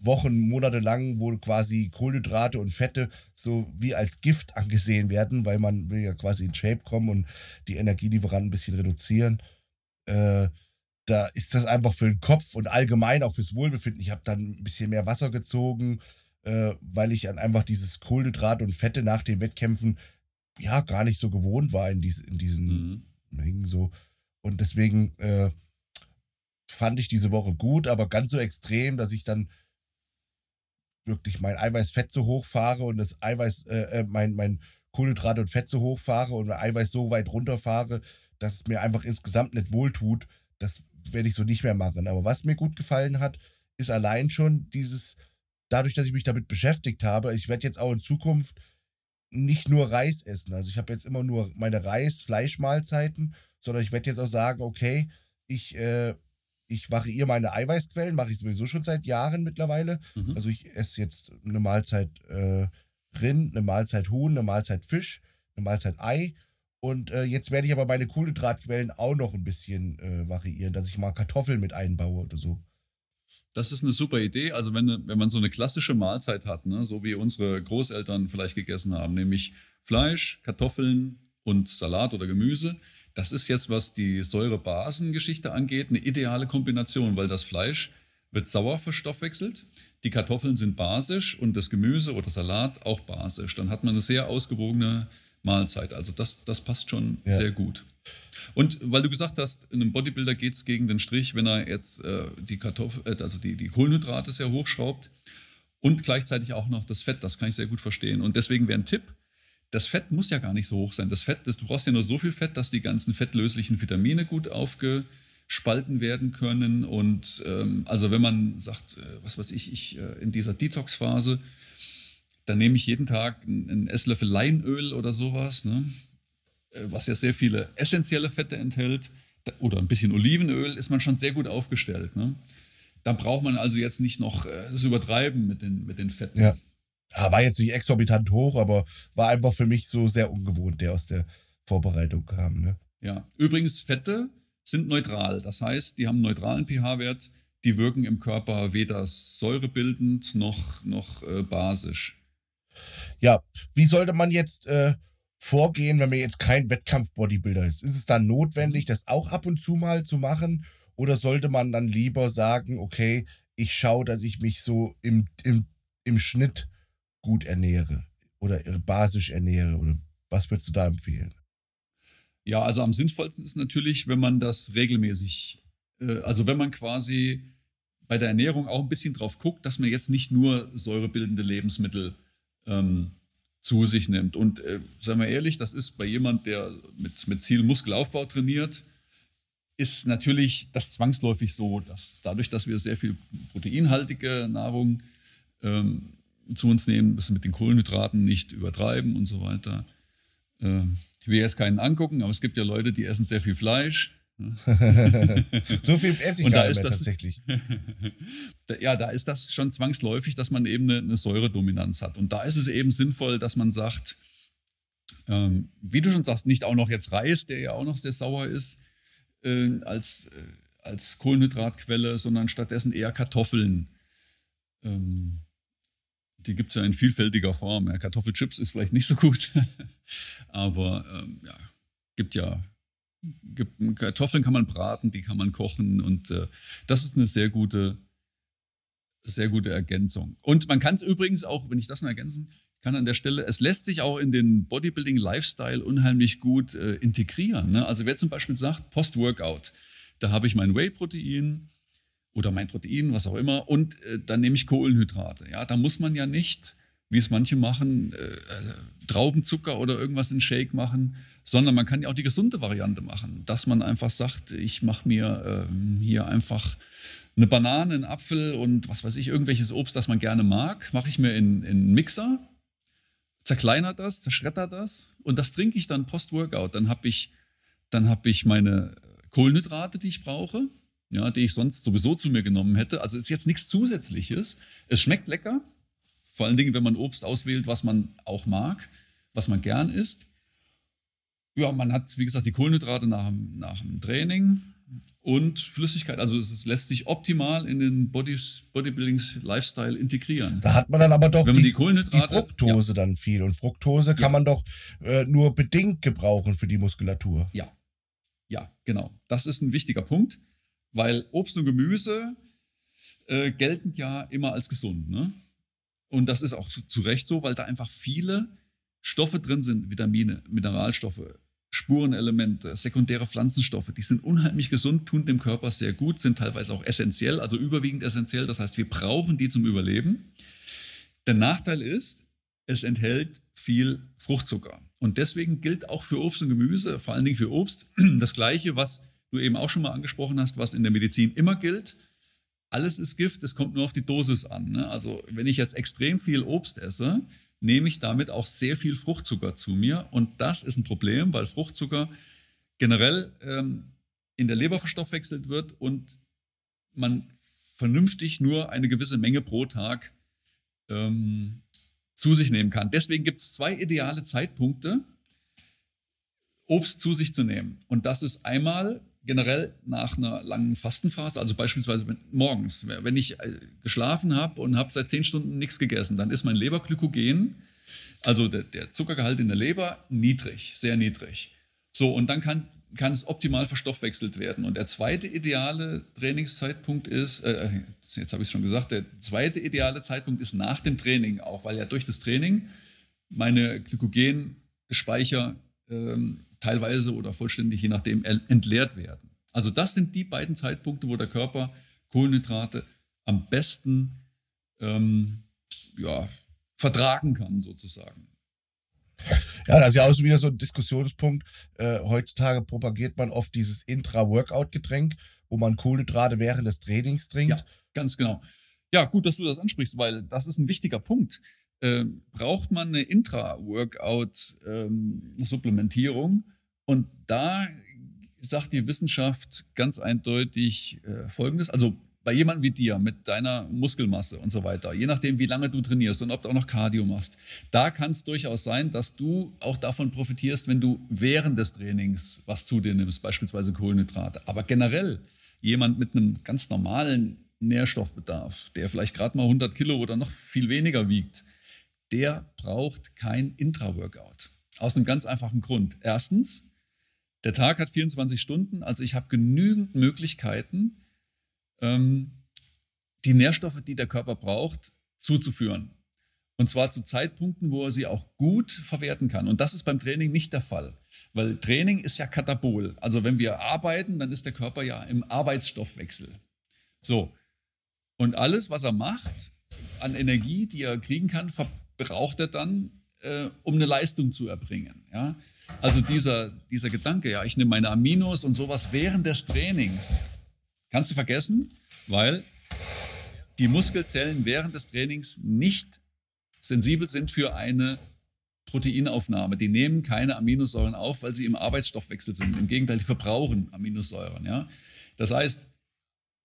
C: Wochen, Monate lang, wo quasi Kohlenhydrate und Fette so wie als Gift angesehen werden, weil man will ja quasi in Shape kommen und die Energielieferanten ein bisschen reduzieren. Äh, da ist das einfach für den Kopf und allgemein auch fürs Wohlbefinden. Ich habe dann ein bisschen mehr Wasser gezogen, äh, weil ich dann einfach dieses Kohlenhydrat und Fette nach den Wettkämpfen ja gar nicht so gewohnt war in, dies, in diesen
D: Mhm.
C: Mengen so. Und deswegen äh, fand ich diese Woche gut, aber ganz so extrem, dass ich dann wirklich mein Eiweiß-Fett so hoch fahre und das Eiweiß, äh, äh, mein, mein Kohlenhydrate und Fett so hoch fahre und mein Eiweiß so weit runterfahre, dass es mir einfach insgesamt nicht wohltut. Das werde ich so nicht mehr machen. Aber was mir gut gefallen hat, ist allein schon dieses, dadurch, dass ich mich damit beschäftigt habe, ich werde jetzt auch in Zukunft nicht nur Reis essen. Also ich habe jetzt immer nur meine Reis-Fleischmahlzeiten, sondern ich werde jetzt auch sagen, okay, ich, äh, ich variiere meine Eiweißquellen, mache ich sowieso schon seit Jahren mittlerweile.
D: Mhm.
C: Also ich esse jetzt eine Mahlzeit äh, Rind, eine Mahlzeit Huhn, eine Mahlzeit Fisch, eine Mahlzeit Ei. Und äh, jetzt werde ich aber meine Kohlenhydratquellen auch noch ein bisschen äh, variieren, dass ich mal Kartoffeln mit einbaue oder so.
D: Das ist eine super Idee. Also wenn, wenn man so eine klassische Mahlzeit hat, ne, so wie unsere Großeltern vielleicht gegessen haben, nämlich Fleisch, Kartoffeln und Salat oder Gemüse, das ist jetzt, was die Säure-Basen-Geschichte angeht, eine ideale Kombination, weil das Fleisch wird sauer verstoffwechselt, die Kartoffeln sind basisch und das Gemüse oder Salat auch basisch. Dann hat man eine sehr ausgewogene Mahlzeit. Also das, das passt schon
C: Ja.
D: sehr gut. Und weil du gesagt hast, einem Bodybuilder geht es gegen den Strich, wenn er jetzt äh, die Kartoffel, äh, also die, die Kohlenhydrate sehr hochschraubt und gleichzeitig auch noch das Fett, das kann ich sehr gut verstehen. Und deswegen wäre ein Tipp, das Fett muss ja gar nicht so hoch sein. Das Fett, das, du brauchst ja nur so viel Fett, dass die ganzen fettlöslichen Vitamine gut aufgespalten werden können. Und ähm, also wenn man sagt, äh, was weiß ich, ich äh, in dieser Detox-Phase, dann nehme ich jeden Tag einen, Esslöffel Leinöl oder sowas, ne? äh, was ja sehr viele essentielle Fette enthält, oder ein bisschen Olivenöl, ist man schon sehr gut aufgestellt. Ne? Da braucht man also jetzt nicht noch äh, das Übertreiben mit den, mit den Fetten.
C: Ja. Ah, war jetzt nicht exorbitant hoch, aber war einfach für mich so sehr ungewohnt, der aus der Vorbereitung kam. Ne?
D: Ja. Übrigens, Fette sind neutral. Das heißt, die haben einen neutralen pH-Wert, die wirken im Körper weder säurebildend noch, noch äh, basisch.
C: Ja, wie sollte man jetzt äh, vorgehen, wenn man jetzt kein Wettkampf-Bodybuilder ist? Ist es dann notwendig, das auch ab und zu mal zu machen? Oder sollte man dann lieber sagen, okay, ich schaue, dass ich mich so im, im, im Schnitt gut ernähre oder basisch ernähre? Oder was würdest du da empfehlen?
D: Ja, also am sinnvollsten ist natürlich, wenn man das regelmäßig, äh, also wenn man quasi bei der Ernährung auch ein bisschen drauf guckt, dass man jetzt nicht nur säurebildende Lebensmittel ähm, zu sich nimmt. Und äh, sagen wir ehrlich, das ist bei jemand, der mit, mit Ziel Muskelaufbau trainiert, ist natürlich das zwangsläufig so, dass dadurch, dass wir sehr viel proteinhaltige Nahrung ähm, zu uns nehmen, müssen mit den Kohlenhydraten nicht übertreiben und so weiter. Ähm, ich will jetzt keinen angucken, aber es gibt ja Leute, die essen sehr viel Fleisch. [LAUGHS]
C: so viel esse ich gar nicht
D: ist
C: mehr
D: das-
C: tatsächlich. [LAUGHS]
D: Ja, da ist das schon zwangsläufig, dass man eben eine, eine Säuredominanz hat. Und da ist es eben sinnvoll, dass man sagt, ähm, wie du schon sagst, nicht auch noch jetzt Reis, der ja auch noch sehr sauer ist, äh, als, äh, als Kohlenhydratquelle, sondern stattdessen eher Kartoffeln. Ähm, die gibt es ja in vielfältiger Form. Ja, Kartoffelchips ist vielleicht nicht so gut, [LAUGHS] aber ähm, ja, gibt ja gibt, Kartoffeln kann man braten, die kann man kochen und äh, das ist eine sehr gute, sehr gute Ergänzung. Und man kann es übrigens auch, wenn ich das noch ergänzen kann an der Stelle, es lässt sich auch in den Bodybuilding-Lifestyle unheimlich gut äh, integrieren. Ne? Also wer zum Beispiel sagt, Post-Workout, da habe ich mein Whey-Protein oder mein Protein, was auch immer, und äh, dann nehme ich Kohlenhydrate. Ja, da muss man ja nicht, wie es manche machen, äh, äh Traubenzucker oder irgendwas in Shake machen, sondern man kann ja auch die gesunde Variante machen, dass man einfach sagt, ich mache mir ähm, hier einfach eine Banane, einen Apfel und was weiß ich, irgendwelches Obst, das man gerne mag, mache ich mir in, in einen Mixer zerkleinert das, zerschreddert das und das trinke ich dann post-Workout. Dann habe ich, hab ich meine Kohlenhydrate, die ich brauche, ja, die ich sonst sowieso zu mir genommen hätte. Also ist jetzt nichts Zusätzliches. Es schmeckt lecker, vor allen Dingen, wenn man Obst auswählt, was man auch mag, was man gern isst. Ja, man hat, wie gesagt, die Kohlenhydrate nach, nach dem Training und Flüssigkeit. Also es lässt sich optimal in den Bodies, Bodybuildings-Lifestyle integrieren.
C: Da hat man dann aber doch
D: die, die, die,
C: Fructose ja. dann viel. Und Fructose kann ja. man doch äh, nur bedingt gebrauchen für die Muskulatur.
D: Ja. Ja, genau. Das ist ein wichtiger Punkt, weil Obst und Gemüse äh, gelten ja immer als gesund. Ne? Und das ist auch zu, zu Recht so, weil da einfach viele Stoffe drin sind, Vitamine, Mineralstoffe, Spurenelemente, sekundäre Pflanzenstoffe, die sind unheimlich gesund, tun dem Körper sehr gut, sind teilweise auch essentiell, also überwiegend essentiell. Das heißt, wir brauchen die zum Überleben. Der Nachteil ist, es enthält viel Fruchtzucker. Und deswegen gilt auch für Obst und Gemüse, vor allen Dingen für Obst, [CLEARS THROAT] das Gleiche, was du eben auch schon mal angesprochen hast, was in der Medizin immer gilt. Alles ist Gift, es kommt nur auf die Dosis an. Ne? Also wenn ich jetzt extrem viel Obst esse, nehme ich damit auch sehr viel Fruchtzucker zu mir. Und das ist ein Problem, weil Fruchtzucker generell ähm, in der Leber verstoffwechselt wird und man vernünftig nur eine gewisse Menge pro Tag ähm, zu sich nehmen kann. Deswegen gibt es zwei ideale Zeitpunkte, Obst zu sich zu nehmen. Und das ist einmal generell nach einer langen Fastenphase, also beispielsweise morgens, wenn ich äh, geschlafen habe und habe seit zehn Stunden nichts gegessen, dann ist mein Leberglykogen, also der, der, Zuckergehalt in der Leber, niedrig, sehr niedrig. So, und dann kann, kann es optimal verstoffwechselt werden. Und der zweite ideale Trainingszeitpunkt ist, äh, jetzt habe ich es schon gesagt, der zweite ideale Zeitpunkt ist nach dem Training, auch weil ja durch das Training meine Glykogenspeicher ähm, teilweise oder vollständig, je nachdem, entleert werden. Also das sind die beiden Zeitpunkte, wo der Körper Kohlenhydrate am besten ähm, ja, vertragen kann, sozusagen.
C: Ja, das ist ja auch wieder so ein Diskussionspunkt. Äh, heutzutage propagiert man oft dieses Intra-Workout-Getränk, wo man Kohlenhydrate während des Trainings trinkt.
D: Ja, ganz genau. Ja, gut, dass du das ansprichst, weil das ist ein wichtiger Punkt. Äh, braucht man eine Intra-Workout-Supplementierung? Ähm, und da sagt die Wissenschaft ganz eindeutig äh, Folgendes. Also bei jemandem wie dir mit deiner Muskelmasse und so weiter, je nachdem, wie lange du trainierst und ob du auch noch Cardio machst, da kann es durchaus sein, dass du auch davon profitierst, wenn du während des Trainings was zu dir nimmst, beispielsweise Kohlenhydrate. Aber generell jemand mit einem ganz normalen Nährstoffbedarf, der vielleicht gerade mal 100 Kilo oder noch viel weniger wiegt, der braucht kein Intra-Workout. Aus einem ganz einfachen Grund. Erstens, der Tag hat 24 Stunden, also ich habe genügend Möglichkeiten, ähm, die Nährstoffe, die der Körper braucht, zuzuführen. Und zwar zu Zeitpunkten, wo er sie auch gut verwerten kann. Und das ist beim Training nicht der Fall. Weil Training ist ja Katabol. Also wenn wir arbeiten, dann ist der Körper ja im Arbeitsstoffwechsel. So. Und alles, was er macht, an Energie, die er kriegen kann, verbraucht er dann, äh, um eine Leistung zu erbringen. Ja? Also dieser, dieser Gedanke, ja, ich nehme meine Aminos und sowas während des Trainings, kannst du vergessen, weil die Muskelzellen während des Trainings nicht sensibel sind für eine Proteinaufnahme. Die nehmen keine Aminosäuren auf, weil sie im Arbeitsstoffwechsel sind. Im Gegenteil, die verbrauchen Aminosäuren. Ja? Das heißt,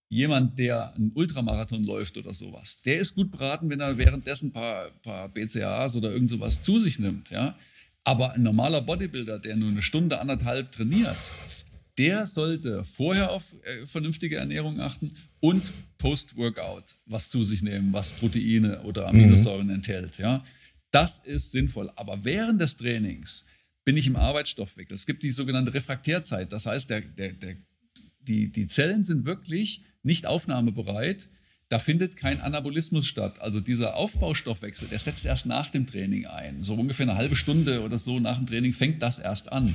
D: jemand, der einen Ultramarathon läuft oder sowas, der ist gut beraten, wenn er währenddessen ein paar, paar BCAAs oder irgend sowas zu sich nimmt. Ja? Aber ein normaler Bodybuilder, der nur eine Stunde, anderthalb trainiert, der sollte vorher auf äh, vernünftige Ernährung achten und Post-Workout was zu sich nehmen, was Proteine oder Aminosäuren mhm. enthält. Ja? Das ist sinnvoll. Aber während des Trainings bin ich im Arbeitsstoffwechsel. Es gibt die sogenannte Refraktärzeit. Das heißt, der, der, der, die, die Zellen sind wirklich nicht aufnahmebereit. Da findet kein Anabolismus statt. Also dieser Aufbaustoffwechsel, der setzt erst nach dem Training ein. So ungefähr eine halbe Stunde oder so nach dem Training fängt das erst an.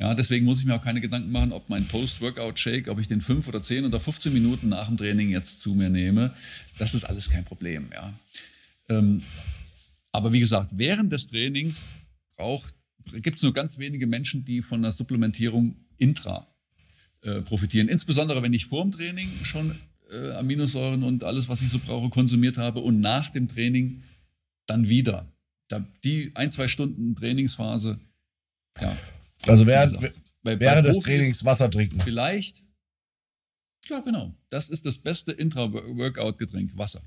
D: Ja, deswegen muss ich mir auch keine Gedanken machen, ob mein Post-Workout-Shake, ob ich den 5 oder 10 oder 15 Minuten nach dem Training jetzt zu mir nehme. Das ist alles kein Problem. Ja. Ähm, aber wie gesagt, während des Trainings gibt es nur ganz wenige Menschen, die von der Supplementierung intra äh, profitieren. Insbesondere wenn ich vor dem Training schon äh, Aminosäuren und alles, was ich so brauche, konsumiert habe und nach dem Training dann wieder. Da, die ein, zwei Stunden Trainingsphase, ja.
C: Also während, bei, während des Trainings Wasser trinken.
D: Vielleicht, ja genau, das ist das beste Intra-Workout-Getränk, Wasser.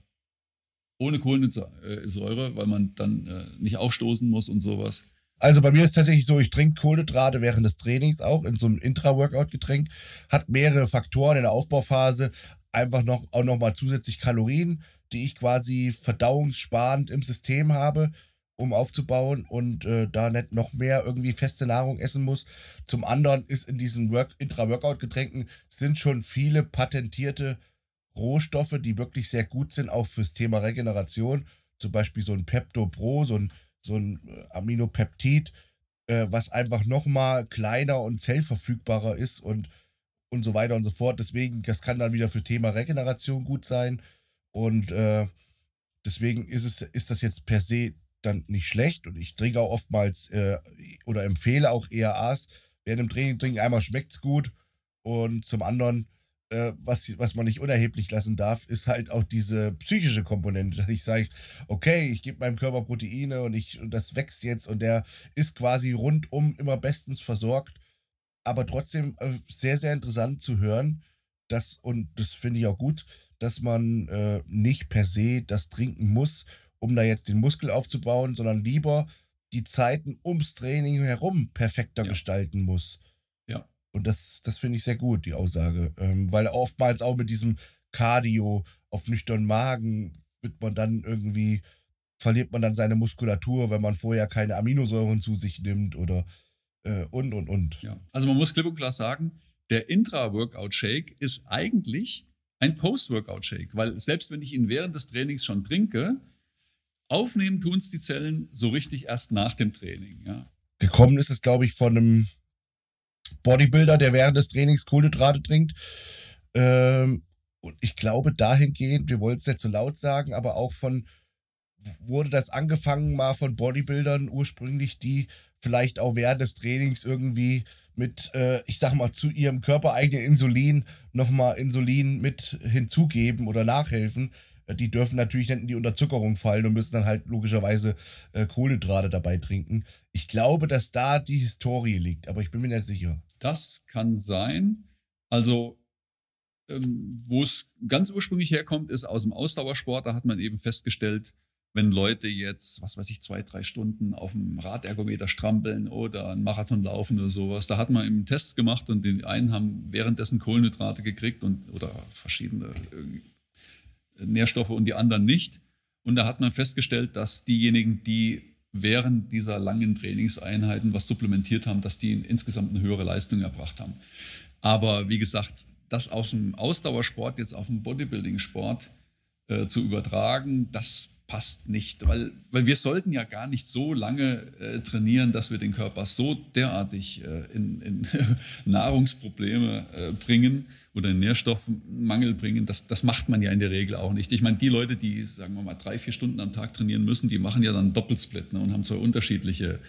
D: Ohne Kohlensäure, weil man dann äh, nicht aufstoßen muss und sowas.
C: Also bei mir ist tatsächlich so, ich trinke Kohlenhydrate während des Trainings auch in so einem Intra-Workout-Getränk. Hat mehrere Faktoren in der Aufbauphase einfach noch auch nochmal zusätzlich Kalorien, die ich quasi verdauungssparend im System habe, um aufzubauen und äh, da nicht noch mehr irgendwie feste Nahrung essen muss. Zum anderen ist in diesen Work Intra-Workout-Getränken sind schon viele patentierte Rohstoffe, die wirklich sehr gut sind, auch fürs Thema Regeneration. Zum Beispiel so ein Pepto Pro, so ein, so ein äh, Aminopeptid, äh, was einfach nochmal kleiner und zellverfügbarer ist und und so weiter und so fort. Deswegen, das kann dann wieder für Thema Regeneration gut sein. Und äh, deswegen ist, es, ist das jetzt per se dann nicht schlecht. Und ich trinke auch oftmals äh, oder empfehle auch ERAs. Während dem Training trinken einmal schmeckt es gut. Und zum anderen, äh, was, was man nicht unerheblich lassen darf, ist halt auch diese psychische Komponente. Dass ich sage, okay, ich gebe meinem Körper Proteine und, ich, und das wächst jetzt und der ist quasi rundum immer bestens versorgt aber trotzdem äh, sehr, sehr interessant zu hören, dass, und das finde ich auch gut, dass man äh, nicht per se das trinken muss, um da jetzt den Muskel aufzubauen, sondern lieber die Zeiten ums Training herum perfekter ja. gestalten muss.
D: Ja.
C: Und das, das finde ich sehr gut, die Aussage. Ähm, weil oftmals auch mit diesem Cardio auf nüchternen Magen wird man dann irgendwie, verliert man dann seine Muskulatur, wenn man vorher keine Aminosäuren zu sich nimmt oder äh, und, und, und.
D: Ja. Also man muss klipp und klar sagen, der Intra-Workout-Shake ist eigentlich ein Post-Workout-Shake, weil selbst wenn ich ihn während des Trainings schon trinke, aufnehmen tun es die Zellen so richtig erst nach dem Training. Ja.
C: Gekommen ist es, glaube ich, von einem Bodybuilder, der während des Trainings Kohlenhydrate trinkt. Ähm, und ich glaube dahingehend, wir wollen es nicht so laut sagen, aber auch von, wurde das angefangen mal von Bodybuildern ursprünglich, die vielleicht auch während des Trainings irgendwie mit, äh, ich sag mal, zu ihrem körpereigenen Insulin nochmal Insulin mit hinzugeben oder nachhelfen. Äh, die dürfen natürlich nicht in die Unterzuckerung fallen und müssen dann halt logischerweise äh, Kohlenhydrate dabei trinken. Ich glaube, dass da die Historie liegt, aber ich bin mir nicht sicher.
D: Das kann sein. Also, ähm, wo es ganz ursprünglich herkommt, ist aus dem Ausdauersport. Da hat man eben festgestellt, wenn Leute jetzt, was weiß ich, zwei, drei Stunden auf dem Radergometer strampeln oder einen Marathon laufen oder sowas. Da hat man eben Tests gemacht und die einen haben währenddessen Kohlenhydrate gekriegt und oder verschiedene äh, Nährstoffe und die anderen nicht. Und da hat man festgestellt, dass diejenigen, die während dieser langen Trainingseinheiten was supplementiert haben, dass die insgesamt eine höhere Leistung erbracht haben. Aber wie gesagt, das aus dem Ausdauersport jetzt auf den Bodybuilding-Sport äh, zu übertragen, das passt nicht, weil, weil wir sollten ja gar nicht so lange äh, trainieren, dass wir den Körper so derartig äh, in, in [LAUGHS] Nahrungsprobleme äh, bringen oder in Nährstoffmangel bringen. Das, das macht man ja in der Regel auch nicht. Ich meine, die Leute, die, sagen wir mal, drei, vier Stunden am Tag trainieren müssen, die machen ja dann Doppelsplit ne, und haben zwei unterschiedliche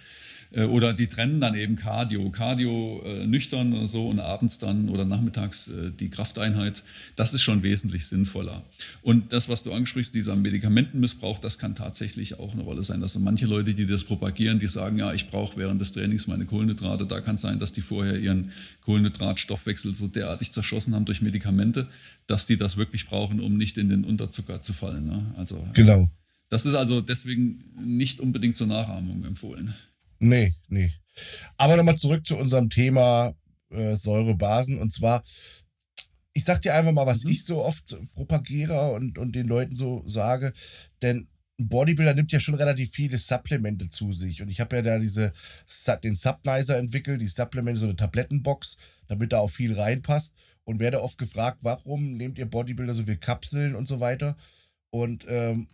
D: oder die trennen dann eben Cardio. Cardio äh, nüchtern oder so und abends dann oder nachmittags äh, die Krafteinheit. Das ist schon wesentlich sinnvoller. Und das, was du ansprichst, dieser Medikamentenmissbrauch, das kann tatsächlich auch eine Rolle sein. Also manche Leute, die das propagieren, die sagen, ja, ich brauche während des Trainings meine Kohlenhydrate. Da kann es sein, dass die vorher ihren Kohlenhydratstoffwechsel so derartig zerschossen haben durch Medikamente, dass die das wirklich brauchen, um nicht in den Unterzucker zu fallen. Ne? Also,
C: genau.
D: Das ist also deswegen nicht unbedingt zur Nachahmung empfohlen.
C: Nee, nee. Aber nochmal zurück zu unserem Thema äh, Säurebasen. Und zwar, ich sag dir einfach mal, was mhm. ich so oft propagiere und, und den Leuten so sage. Denn ein Bodybuilder nimmt ja schon relativ viele Supplemente zu sich. Und ich habe ja da diese, den Subnizer entwickelt, die Supplemente, so eine Tablettenbox, damit da auch viel reinpasst. und werde oft gefragt, warum nehmt ihr Bodybuilder so viel Kapseln und so weiter. Und ähm,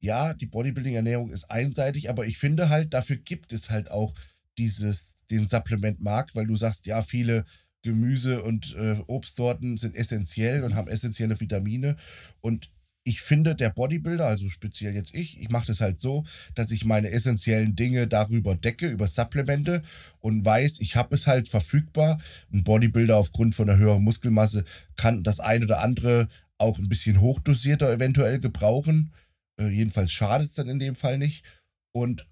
C: ja, die Bodybuilding-Ernährung ist einseitig, aber ich finde halt, dafür gibt es halt auch dieses, den Supplementmarkt, weil du sagst, ja, viele Gemüse und äh, Obstsorten sind essentiell und haben essentielle Vitamine. Und ich finde, der Bodybuilder, also speziell jetzt ich, ich mache das halt so, dass ich meine essentiellen Dinge darüber decke, über Supplemente und weiß, ich habe es halt verfügbar. Ein Bodybuilder aufgrund von einer höheren Muskelmasse kann das eine oder andere auch ein bisschen hochdosierter eventuell gebrauchen. Äh, jedenfalls schadet es dann in dem Fall nicht. Und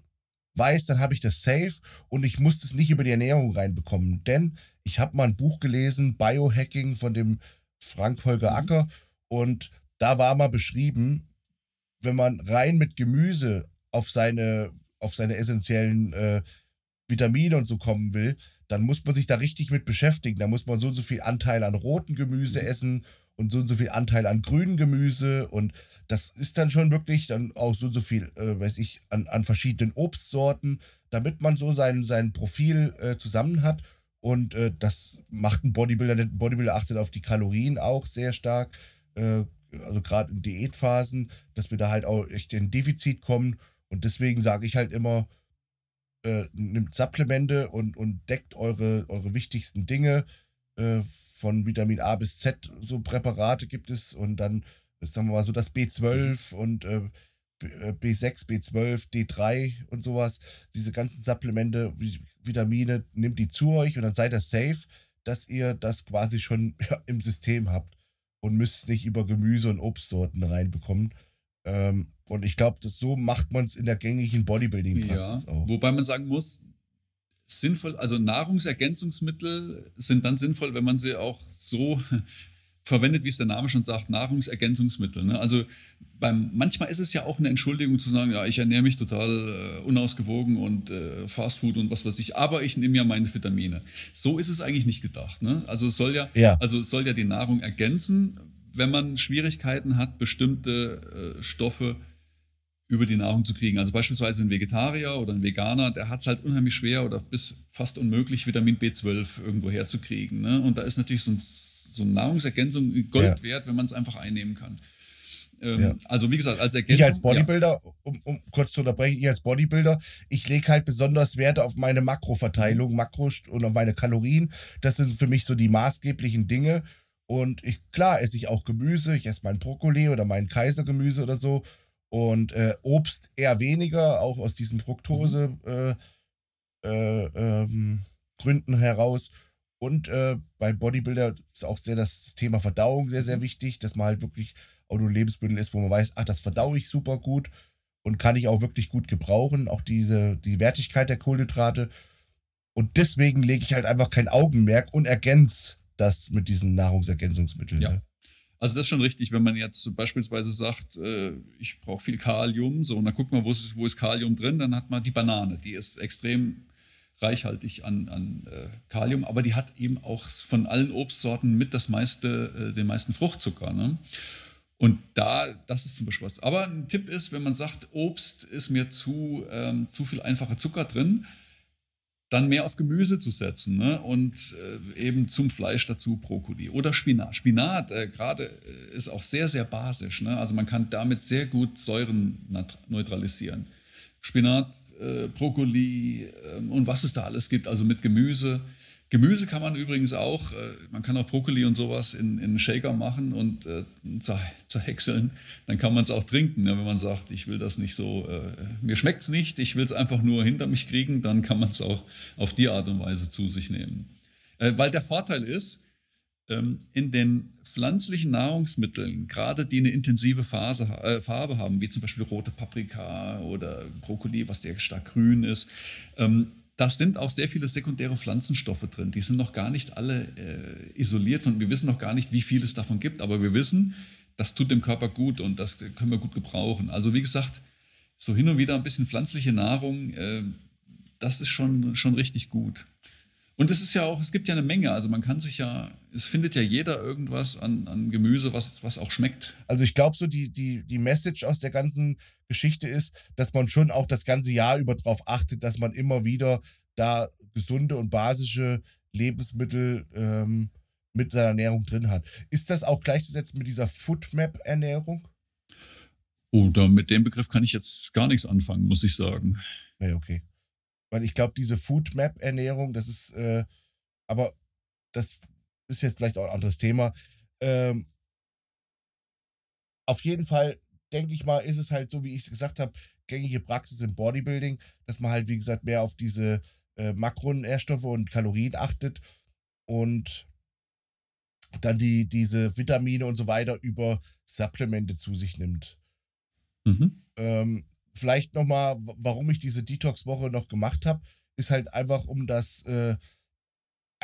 C: weiß, dann habe ich das safe und ich muss das nicht über die Ernährung reinbekommen. Denn ich habe mal ein Buch gelesen, Biohacking von dem Frank Holger mhm. Acker und da war mal beschrieben, wenn man rein mit Gemüse auf seine, auf seine essentiellen äh, Vitamine und so kommen will, dann muss man sich da richtig mit beschäftigen. Da muss man so und so viel Anteil an roten Gemüse mhm. essen und so und so viel Anteil an grünem Gemüse und das ist dann schon wirklich dann auch so und so viel, äh, weiß ich, an, an verschiedenen Obstsorten, damit man so sein, sein Profil äh, zusammen hat und äh, das macht ein Bodybuilder, ein Bodybuilder achtet auf die Kalorien auch sehr stark, äh, also gerade in Diätphasen, dass wir da halt auch echt in Defizit kommen. Und deswegen sage ich halt immer, äh, nimmt Supplemente und, und deckt eure, eure wichtigsten Dinge. Von Vitamin A bis Z so Präparate gibt es und dann, sagen wir mal so, das B12 und äh, B6, B12, D3 und sowas. Diese ganzen Supplemente, Vitamine, nimmt die zu euch und dann seid ihr safe, dass ihr das quasi schon [LAUGHS] ja, im System habt und müsst nicht über Gemüse und Obstsorten reinbekommen. Ähm, und ich glaube, so macht man es in der gängigen Bodybuilding-Praxis
D: ja, auch. Wobei man sagen muss, sinnvoll, also Nahrungsergänzungsmittel sind dann sinnvoll, wenn man sie auch so [LAUGHS] verwendet, wie es der Name schon sagt, Nahrungsergänzungsmittel. Ne? Also beim, manchmal ist es ja auch eine Entschuldigung zu sagen, ja, ich ernähre mich total äh, unausgewogen und äh, Fastfood und was weiß ich, aber ich nehme ja meine Vitamine. So ist es eigentlich nicht gedacht. Ne? Also es soll ja, ja, also soll ja die Nahrung ergänzen, wenn man Schwierigkeiten hat, bestimmte äh, Stoffe über die Nahrung zu kriegen. Also beispielsweise ein Vegetarier oder ein Veganer, der hat es halt unheimlich schwer oder bis fast unmöglich, Vitamin B12 irgendwo herzukriegen. Ne? Und da ist natürlich so ein so eine Nahrungsergänzung Gold ja. wert, wenn man es einfach einnehmen kann. Ähm, ja. Also wie gesagt, als Ergänzung.
C: Ich als Bodybuilder, ja. um, um, kurz zu unterbrechen, ich als Bodybuilder, ich lege halt besonders Werte auf meine Makroverteilung, Makros und auf meine Kalorien. Das sind für mich so die maßgeblichen Dinge. Und ich, klar, esse ich auch Gemüse. Ich esse meinen Brokkoli oder mein Kaisergemüse oder so. Und äh, Obst eher weniger, auch aus diesen Fructose-Gründen mhm. äh, äh, ähm, heraus. Und äh, bei Bodybuilder ist auch sehr das Thema Verdauung sehr, sehr mhm. wichtig, dass man halt wirklich auch nur Lebensmittel ist, wo man weiß, ach, das verdaue ich super gut und kann ich auch wirklich gut gebrauchen. Auch diese, die Wertigkeit der Kohlenhydrate. Und deswegen lege ich halt einfach kein Augenmerk und ergänze das mit diesen Nahrungsergänzungsmitteln. Ja. Ne?
D: Also das ist schon richtig, wenn man jetzt beispielsweise sagt, äh, ich brauche viel Kalium, so und dann guckt man, wo ist, wo ist Kalium drin, dann hat man die Banane, die ist extrem reichhaltig an, an äh, Kalium, aber die hat eben auch von allen Obstsorten mit das meiste, äh, den meisten Fruchtzucker. Ne? Und da, das ist zum Beispiel was. Aber ein Tipp ist, wenn man sagt, Obst ist mir zu, ähm, zu viel einfacher Zucker drin, dann mehr auf Gemüse zu setzen ne? und äh, eben zum Fleisch dazu Brokkoli oder Spinat. Spinat äh, gerade äh, ist auch sehr, sehr basisch. Ne? Also man kann damit sehr gut Säuren neutralisieren. Spinat äh, Brokkoli äh, und was es da alles gibt, also mit Gemüse. Gemüse kann man übrigens auch, äh, man kann auch Brokkoli und sowas in, in Shaker machen und äh, zer, zerhäckseln. Dann kann man es auch trinken. Ne? Wenn man sagt, ich will das nicht so, äh, mir schmeckt es nicht, ich will es einfach nur hinter mich kriegen, dann kann man es auch auf die Art und Weise zu sich nehmen. Äh, weil der Vorteil ist, ähm, in den pflanzlichen Nahrungsmitteln, gerade die eine intensive Phase, äh, Farbe haben, wie zum Beispiel rote Paprika oder Brokkoli, was sehr stark grün ist, ähm, da sind auch sehr viele sekundäre Pflanzenstoffe drin. Die sind noch gar nicht alle äh, isoliert von, wir wissen noch gar nicht, wie viel es davon gibt, aber wir wissen, das tut dem Körper gut und das können wir gut gebrauchen. Also wie gesagt, so hin und wieder ein bisschen pflanzliche Nahrung, äh, das ist schon, schon richtig gut. Und es ist ja auch, es gibt ja eine Menge. Also man kann sich ja, es findet ja jeder irgendwas an, an Gemüse, was, was auch schmeckt.
C: Also ich glaube so, die, die, die Message aus der ganzen Geschichte ist, dass man schon auch das ganze Jahr über darauf achtet, dass man immer wieder da gesunde und basische Lebensmittel ähm, mit seiner Ernährung drin hat. Ist das auch gleichzusetzen mit dieser Foodmap-Ernährung?
D: Oh, da, mit dem Begriff kann ich jetzt gar nichts anfangen, muss ich sagen.
C: Nee, okay. Weil ich glaube, diese Foodmap-Ernährung, das ist, äh, aber das ist jetzt vielleicht auch ein anderes Thema. Ähm, auf jeden Fall, denke ich mal, ist es halt so, wie ich es gesagt habe, gängige Praxis im Bodybuilding, dass man halt, wie gesagt, mehr auf diese äh, Makronährstoffe und Kalorien achtet und dann die, diese Vitamine und so weiter über Supplemente zu sich nimmt.
D: Mhm.
C: Ähm, vielleicht nochmal, warum ich diese Detox-Woche noch gemacht habe, ist halt einfach, um das äh,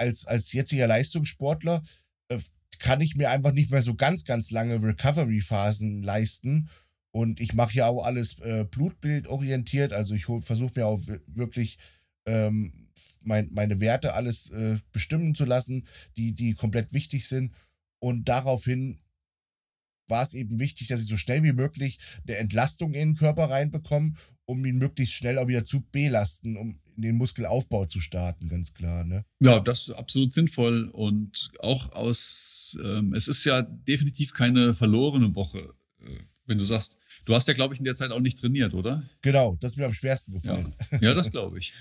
C: als, als jetziger Leistungssportler äh, kann ich mir einfach nicht mehr so ganz, ganz lange Recovery-Phasen leisten. Und ich mache ja auch alles äh, blutbildorientiert. Also ich versuche mir auch wirklich ähm, mein, meine Werte alles äh, bestimmen zu lassen, die, die komplett wichtig sind. Und daraufhin war es eben wichtig, dass ich so schnell wie möglich eine Entlastung in den Körper reinbekomme, um ihn möglichst schnell auch wieder zu belasten, um den Muskelaufbau zu starten, ganz klar. Ne?
D: Ja, das ist absolut sinnvoll und auch aus, ähm, es ist ja definitiv keine verlorene Woche, äh, wenn du sagst, Du hast ja, glaube ich, in der Zeit auch nicht trainiert, oder?
C: Genau, das ist mir am schwersten gefallen.
D: Ja, ja das glaube ich.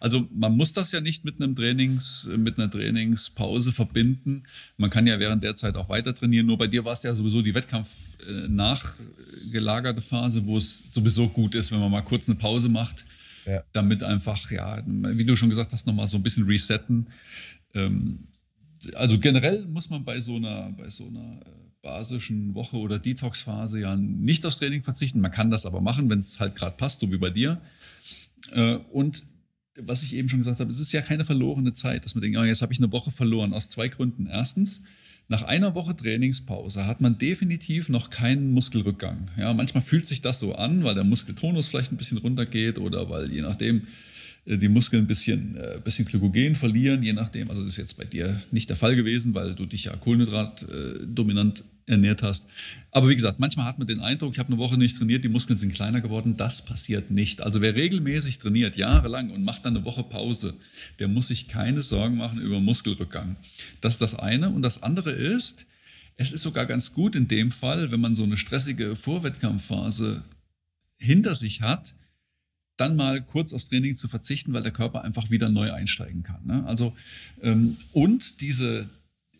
D: Also man muss das ja nicht mit einem Trainings, mit einer Trainingspause verbinden. Man kann ja während der Zeit auch weiter trainieren. Nur bei dir war es ja sowieso die Wettkampf äh, nachgelagerte Phase, wo es sowieso gut ist, wenn man mal kurz eine Pause macht, ja. damit einfach, ja, wie du schon gesagt hast, nochmal so ein bisschen resetten. Ähm, also generell muss man bei so einer, bei so einer äh, basischen Woche oder Detox-Phase ja nicht aufs Training verzichten. Man kann das aber machen, wenn es halt gerade passt, so wie bei dir. Äh, und was ich eben schon gesagt habe, es ist ja keine verlorene Zeit, dass man denkt, oh, jetzt habe ich eine Woche verloren. Aus zwei Gründen. Erstens, nach einer Woche Trainingspause hat man definitiv noch keinen Muskelrückgang. Ja, manchmal fühlt sich das so an, weil der Muskeltonus vielleicht ein bisschen runtergeht oder weil je nachdem die Muskeln ein bisschen, äh, bisschen Glykogen verlieren, je nachdem. Also das ist jetzt bei dir nicht der Fall gewesen, weil du dich ja Kohlenhydrat äh, dominant ernährt hast. Aber wie gesagt, manchmal hat man den Eindruck, ich habe eine Woche nicht trainiert, die Muskeln sind kleiner geworden. Das passiert nicht. Also wer regelmäßig trainiert, jahrelang und macht dann eine Woche Pause, der muss sich keine Sorgen machen über Muskelrückgang. Das ist das eine. Und das andere ist, es ist sogar ganz gut in dem Fall, wenn man so eine stressige Vorwettkampfphase hinter sich hat, dann mal kurz aufs Training zu verzichten, weil der Körper einfach wieder neu einsteigen kann. Ne? Also ähm, und diese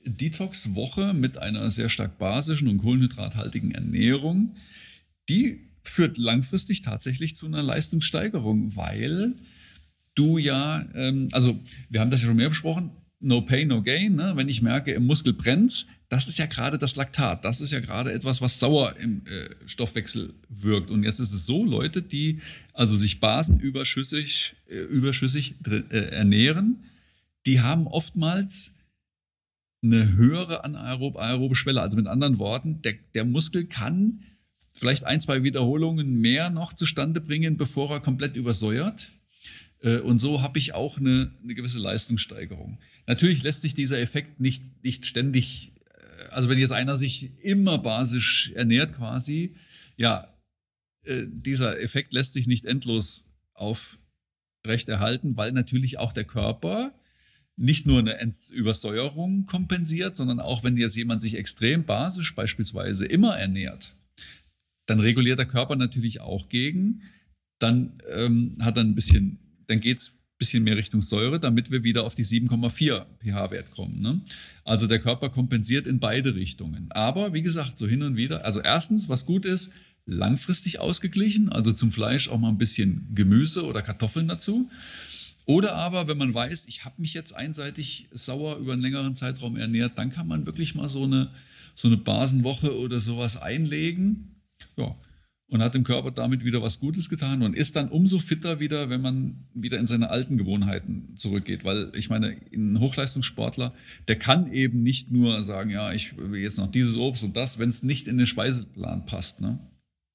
D: Detox-Woche mit einer sehr stark basischen und kohlenhydrathaltigen Ernährung, die führt langfristig tatsächlich zu einer Leistungssteigerung, weil du ja, ähm, also wir haben das ja schon mehr besprochen, no pain, no gain. Ne? Wenn ich merke, im Muskel brennt, das ist ja gerade das Laktat. Das ist ja gerade etwas, was sauer im äh, Stoffwechsel wirkt. Und jetzt ist es so, Leute, die also sich basenüberschüssig äh, überschüssig äh, ernähren, die haben oftmals eine höhere anaerob aerobe Schwelle. Also mit anderen Worten, der, der Muskel kann vielleicht ein, zwei Wiederholungen mehr noch zustande bringen, bevor er komplett übersäuert. Äh, und so habe ich auch eine, eine, gewisse Leistungssteigerung. Natürlich lässt sich dieser Effekt nicht, nicht ständig, also wenn jetzt einer sich immer basisch ernährt quasi, ja, äh, dieser Effekt lässt sich nicht endlos aufrechterhalten, weil natürlich auch der Körper nicht nur eine Übersäuerung kompensiert, sondern auch wenn jetzt jemand sich extrem basisch beispielsweise immer ernährt, dann reguliert der Körper natürlich auch gegen. Dann ähm, hat er ein bisschen, dann geht es bisschen mehr Richtung Säure, damit wir wieder auf die 7,4 pH-Wert kommen. Ne? Also der Körper kompensiert in beide Richtungen. Aber wie gesagt, so hin und wieder, also erstens, was gut ist, langfristig ausgeglichen, also zum Fleisch auch mal ein bisschen Gemüse oder Kartoffeln dazu. Oder aber, wenn man weiß, ich habe mich jetzt einseitig sauer über einen längeren Zeitraum ernährt, dann kann man wirklich mal so eine, so eine Basenwoche oder sowas einlegen. Ja, und hat dem Körper damit wieder was Gutes getan und ist dann umso fitter wieder, wenn man wieder in seine alten Gewohnheiten zurückgeht. Weil ich meine, ein Hochleistungssportler, der kann eben nicht nur sagen, ja, ich will jetzt noch dieses Obst und das, wenn es nicht in den Speiseplan passt. Ne?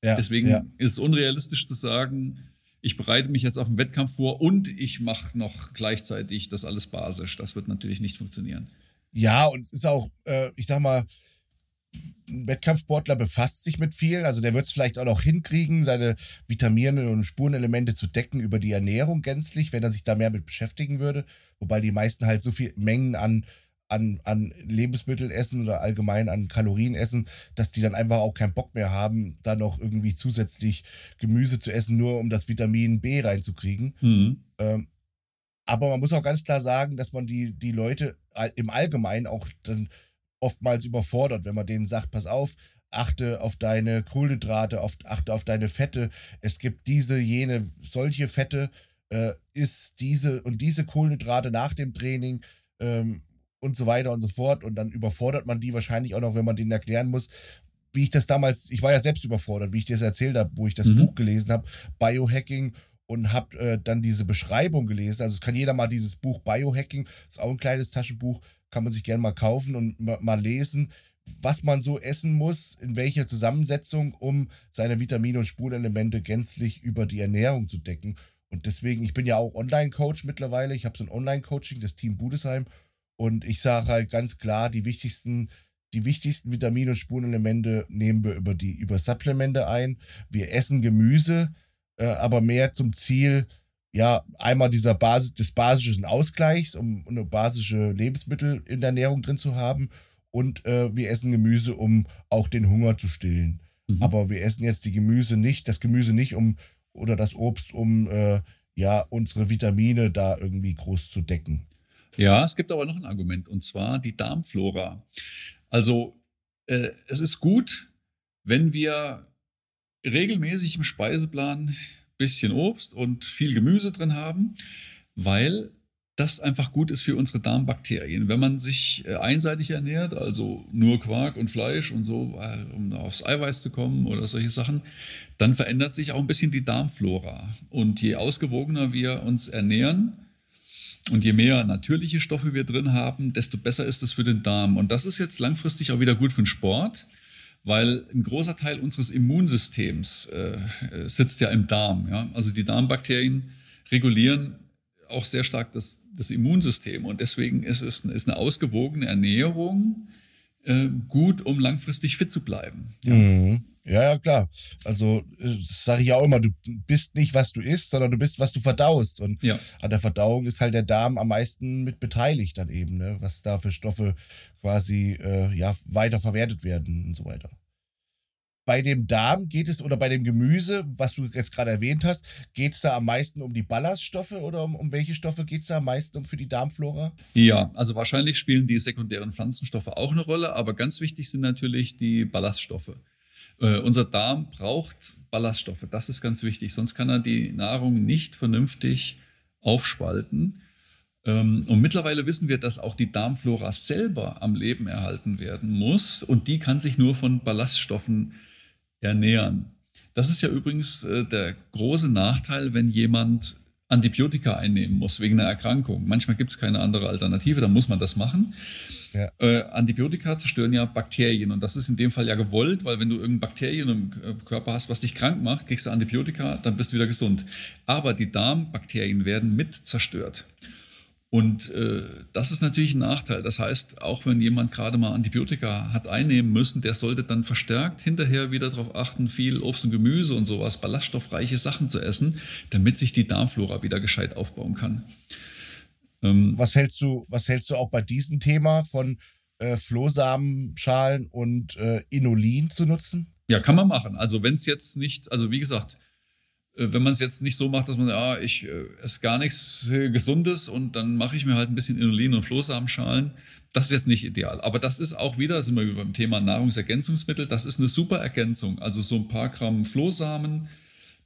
D: Ja, Deswegen ja. ist es unrealistisch zu sagen, ich bereite mich jetzt auf einen Wettkampf vor und ich mache noch gleichzeitig das alles basisch. Das wird natürlich nicht funktionieren.
C: Ja, und es ist auch, äh, ich sag mal, Wettkampfsportler befasst sich mit viel. Also der wird es vielleicht auch noch hinkriegen, seine Vitamine und Spurenelemente zu decken über die Ernährung gänzlich, wenn er sich da mehr mit beschäftigen würde. Wobei die meisten halt so viel Mengen an, an, an Lebensmittel essen oder allgemein an Kalorien essen, dass die dann einfach auch keinen Bock mehr haben, da noch irgendwie zusätzlich Gemüse zu essen, nur um das Vitamin B reinzukriegen. Mhm. Ähm, aber man muss auch ganz klar sagen, dass man die, die Leute im Allgemeinen auch dann oftmals überfordert, wenn man denen sagt, pass auf, achte auf deine Kohlenhydrate, auf, achte auf deine Fette. Es gibt diese, jene, solche Fette, äh, ist diese und diese Kohlenhydrate nach dem Training ähm, und so weiter und so fort. Und dann überfordert man die wahrscheinlich auch noch, wenn man denen erklären muss, wie ich das damals, ich war ja selbst überfordert, wie ich dir das erzählt habe, wo ich das mhm. Buch gelesen habe, Biohacking und habe äh, dann diese Beschreibung gelesen. Also es kann jeder mal dieses Buch Biohacking, ist auch ein kleines Taschenbuch, kann man sich gerne mal kaufen und mal lesen, was man so essen muss, in welcher Zusammensetzung, um seine Vitamine und Spurenelemente gänzlich über die Ernährung zu decken. Und deswegen, ich bin ja auch Online-Coach mittlerweile. Ich habe so ein Online-Coaching, das Team Budesheim. Und ich sage halt ganz klar, die wichtigsten, die wichtigsten Vitamine und Spurenelemente nehmen wir über die über Supplemente ein. Wir essen Gemüse, äh, aber mehr zum Ziel, ja, einmal dieser Basis, des basischen Ausgleichs, um eine basische Lebensmittel in der Ernährung drin zu haben. Und äh, wir essen Gemüse, um auch den Hunger zu stillen. Mhm. Aber wir essen jetzt die Gemüse nicht, das Gemüse nicht, um oder das Obst, um äh, ja unsere Vitamine da irgendwie groß zu decken.
D: Ja, es gibt aber noch ein Argument und zwar die Darmflora. Also äh, es ist gut, wenn wir regelmäßig im Speiseplan bisschen Obst und viel Gemüse drin haben, weil das einfach gut ist für unsere Darmbakterien. Wenn man sich äh, einseitig ernährt, also nur Quark und Fleisch und so, um aufs Eiweiß zu kommen oder solche Sachen, dann verändert sich auch ein bisschen die Darmflora. Und je ausgewogener wir uns ernähren und je mehr natürliche Stoffe wir drin haben, desto besser ist das für den Darm. Und das ist jetzt langfristig auch wieder gut für den Sport, weil ein großer Teil unseres Immunsystems äh, sitzt ja im Darm. Ja? Also die Darmbakterien regulieren auch sehr stark das, das Immunsystem. Und deswegen ist es ist eine ausgewogene Ernährung äh, gut, um langfristig fit zu bleiben.
C: Ja. Mhm. Ja, ja, klar. Also, äh, das sage ich ja auch immer, du bist nicht, was du isst, sondern du bist, was du verdaust. Und ja. an der Verdauung ist halt der Darm am meisten mit beteiligt dann eben, ne? was da für Stoffe quasi äh, ja, weiter verwertet werden und so weiter. Bei dem Darm geht es, oder bei dem Gemüse, was du jetzt gerade erwähnt hast, geht es da am meisten um die Ballaststoffe oder um, um welche Stoffe geht es da am meisten um für die Darmflora?
D: Ja, also wahrscheinlich spielen die sekundären Pflanzenstoffe auch eine Rolle, aber ganz wichtig sind natürlich die Ballaststoffe. Äh, unser Darm braucht Ballaststoffe, das ist ganz wichtig, sonst kann er die Nahrung nicht vernünftig aufspalten. Ähm, und mittlerweile wissen wir, dass auch die Darmflora selber am Leben erhalten werden muss und die kann sich nur von Ballaststoffen ernähren. Das ist ja übrigens äh, der große Nachteil, wenn jemand Antibiotika einnehmen muss wegen einer Erkrankung. Manchmal gibt es keine andere Alternative, dann muss man das machen. Ja. Äh, Antibiotika zerstören ja Bakterien und das ist in dem Fall ja gewollt, weil wenn du irgendein Bakterien im äh, Körper hast, was dich krank macht, kriegst du Antibiotika, dann bist du wieder gesund. Aber die Darmbakterien werden mit zerstört. Und äh, das ist natürlich ein Nachteil. Das heißt, auch wenn jemand gerade mal Antibiotika hat einnehmen müssen, der sollte dann verstärkt hinterher wieder darauf achten, viel Obst und Gemüse und sowas, ballaststoffreiche Sachen zu essen, damit sich die Darmflora wieder gescheit aufbauen kann.
C: Ähm, was hältst du, was hältst du auch bei diesem Thema von äh, Flohsamenschalen und äh, Inulin zu nutzen?
D: Ja, kann man machen. Also wenn es jetzt nicht, also wie gesagt, wenn man es jetzt nicht so macht, dass man, ja, ich äh, esse gar nichts äh, Gesundes und dann mache ich mir halt ein bisschen Inulin und Flohsamenschalen, das ist jetzt nicht ideal. Aber das ist auch wieder, sind wir beim Thema Nahrungsergänzungsmittel, das ist eine super Ergänzung. Also so ein paar Gramm Flohsamen,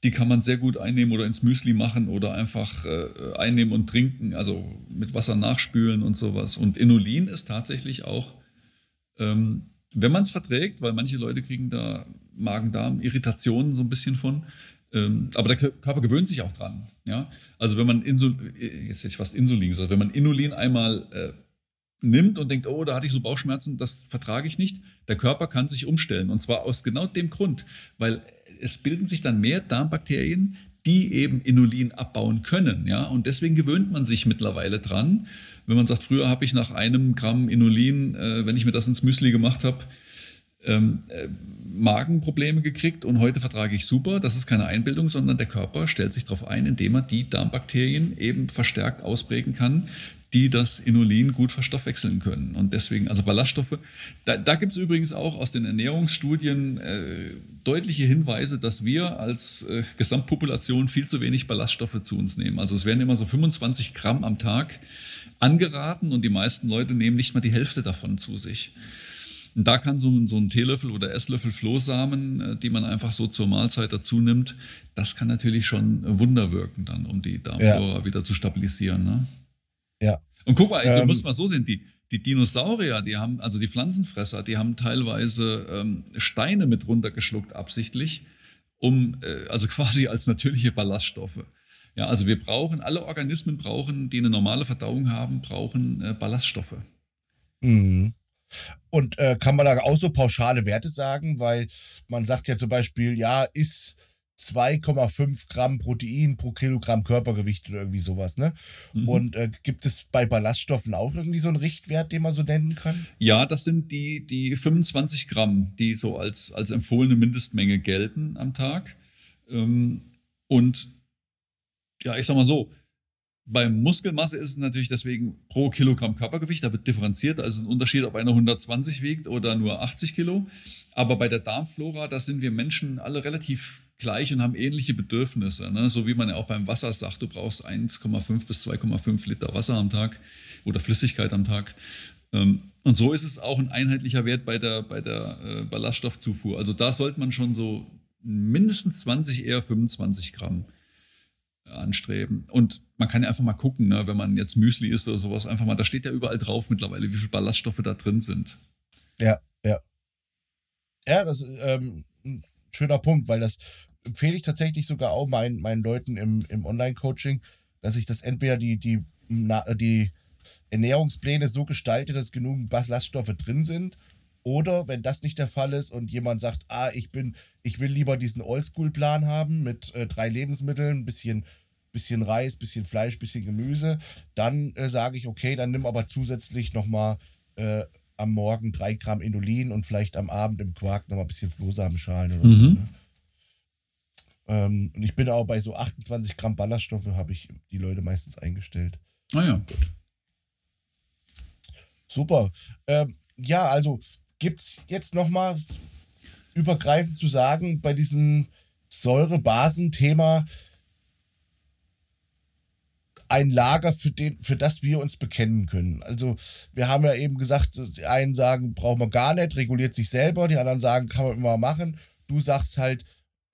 D: die kann man sehr gut einnehmen oder ins Müsli machen oder einfach äh, einnehmen und trinken, also mit Wasser nachspülen und sowas. Und Inulin ist tatsächlich auch, ähm, wenn man es verträgt, weil manche Leute kriegen da Magen-Darm-Irritationen so ein bisschen von, aber der Körper gewöhnt sich auch dran. Ja? Also wenn man Insul äh, jetzt hätte ich fast Insulin gesagt, wenn man Inulin einmal äh, nimmt und denkt, oh, da hatte ich so Bauchschmerzen, das vertrage ich nicht, der Körper kann sich umstellen. Und zwar aus genau dem Grund, weil es bilden sich dann mehr Darmbakterien, die eben Inulin abbauen können. Ja? Und deswegen gewöhnt man sich mittlerweile dran. Wenn man sagt, früher habe ich nach einem Gramm Inulin, äh, wenn ich mir das ins Müsli gemacht habe, ähm, äh, Magenprobleme gekriegt und heute vertrage ich super. Das ist keine Einbildung, sondern der Körper stellt sich darauf ein, indem er die Darmbakterien eben verstärkt ausprägen kann, die das Inulin gut verstoffwechseln können. Und deswegen, also Ballaststoffe, da, da gibt es übrigens auch aus den Ernährungsstudien äh, deutliche Hinweise, dass wir als äh, Gesamtpopulation viel zu wenig Ballaststoffe zu uns nehmen. Also es werden immer so 25 Gramm am Tag angeraten und die meisten Leute nehmen nicht mal die Hälfte davon zu sich. Und da kann so ein, so ein Teelöffel oder Esslöffel Flohsamen, äh, die man einfach so zur Mahlzeit dazu nimmt, das kann natürlich schon Wunder wirken dann, um die Darmflora ja. wieder zu stabilisieren. Ne?
C: Ja.
D: Und guck mal, ähm, du musst mal so sehen, die, die Dinosaurier, die haben, also die Pflanzenfresser, die haben teilweise ähm, Steine mit runtergeschluckt, absichtlich, um, äh, also [LAUGHS] quasi als natürliche Ballaststoffe. Ja, also wir brauchen, alle Organismen brauchen, die eine normale Verdauung haben, brauchen äh, Ballaststoffe.
C: Mhm. Und äh, kann man da auch so pauschale Werte sagen? Weil man sagt ja zum Beispiel, ja, ist 2,5 Gramm Protein pro Kilogramm Körpergewicht oder irgendwie sowas, ne? Mhm. Und äh, gibt es bei Ballaststoffen auch irgendwie so einen Richtwert, den man so nennen kann?
D: Ja, das sind die, die 25 Gramm, die so als, als empfohlene Mindestmenge gelten am Tag. Ähm, und ja, ich sag mal so, bei Muskelmasse ist es natürlich deswegen pro Kilogramm Körpergewicht, da wird differenziert, also ein Unterschied, ob einer 120 wiegt oder nur 80 Kilo. Aber bei der Darmflora, da sind wir Menschen alle relativ gleich und haben ähnliche Bedürfnisse. Ne? So wie man ja auch beim Wasser sagt, du brauchst 1,5 bis 2,5 Liter Wasser am Tag oder Flüssigkeit am Tag. Ähm, und so ist es auch ein einheitlicher Wert bei der, bei der äh, Ballaststoffzufuhr. Also da sollte man schon so mindestens 20, eher 25 Gramm anstreben. Und man kann ja einfach mal gucken, ne, wenn man jetzt Müsli isst oder sowas, einfach mal, da steht ja überall drauf mittlerweile, wie viele Ballaststoffe da drin sind.
C: Ja, ja. Ja, das ist ähm, ein schöner Punkt, weil das empfehle ich tatsächlich sogar auch meinen, meinen Leuten im, im Online-Coaching, dass ich das entweder die, die, na, die Ernährungspläne so gestalte, dass genügend Ballaststoffe drin sind. Oder wenn das nicht der Fall ist und jemand sagt, ah, ich bin, ich will lieber diesen Oldschool-Plan haben mit äh, drei Lebensmitteln, ein bisschen, bisschen Reis, bisschen Fleisch, bisschen Gemüse, dann äh, sage ich, okay, dann nimm aber zusätzlich nochmal äh, am Morgen drei Gramm Inulin und vielleicht am Abend im Quark nochmal ein bisschen Flohsamenschalen oder mhm. so. Ne? Ähm, und ich bin auch bei so 28 Gramm Ballaststoffe, habe ich die Leute meistens eingestellt.
D: Ah ja, gut.
C: Super. Ähm, ja, also gibt es jetzt nochmal übergreifend zu sagen, bei diesem Säurebasen-Thema ein Lager, für, den, für das wir uns bekennen können. Also wir haben ja eben gesagt, die einen sagen, brauchen wir gar nicht, reguliert sich selber, die anderen sagen, kann man immer machen. Du sagst halt,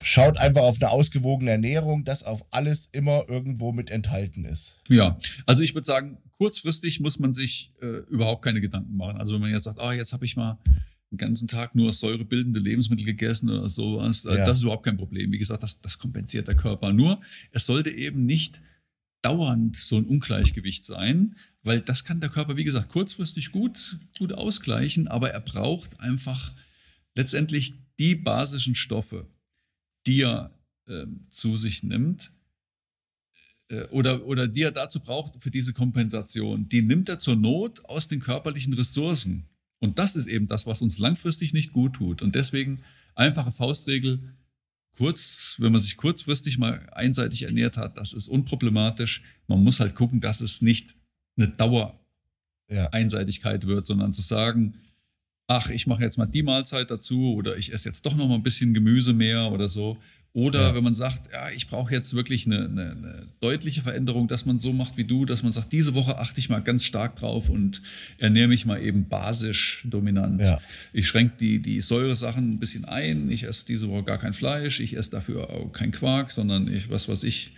C: schaut einfach auf eine ausgewogene Ernährung, dass auf alles immer irgendwo mit enthalten ist.
D: Ja, also ich würde sagen, kurzfristig muss man sich äh, überhaupt keine Gedanken machen. Also wenn man jetzt sagt, ah, jetzt habe ich mal den ganzen Tag nur säurebildende Lebensmittel gegessen oder sowas, äh, ja. das ist überhaupt kein Problem. Wie gesagt, das, das kompensiert der Körper. Nur, es sollte eben nicht dauernd so ein Ungleichgewicht sein, weil das kann der Körper, wie gesagt, kurzfristig gut, gut ausgleichen, aber er braucht einfach letztendlich die basischen Stoffe, die er äh, zu sich nimmt äh, oder, oder die er dazu braucht für diese Kompensation, die nimmt er zur Not aus den körperlichen Ressourcen. Und das ist eben das, was uns langfristig nicht gut tut. Und deswegen einfache Faustregel, kurz, wenn man sich kurzfristig mal einseitig ernährt hat, das ist unproblematisch. Man muss halt gucken, dass es nicht eine Dauer-Einseitigkeit ja. wird, sondern zu sagen, ach, ich mache jetzt mal die Mahlzeit dazu oder ich esse jetzt doch noch mal ein bisschen Gemüse mehr oder so. Oder ja. wenn man sagt, ja, ich brauche jetzt wirklich eine, eine, eine, deutliche Veränderung, dass man so macht wie du, dass man sagt, diese Woche achte ich mal ganz stark drauf und ernähre mich mal eben basisch dominant. Ja. Ich schränke die, die Säuresachen ein bisschen ein. Ich esse diese Woche gar kein Fleisch. Ich esse dafür auch kein Quark, sondern ich, was weiß ich,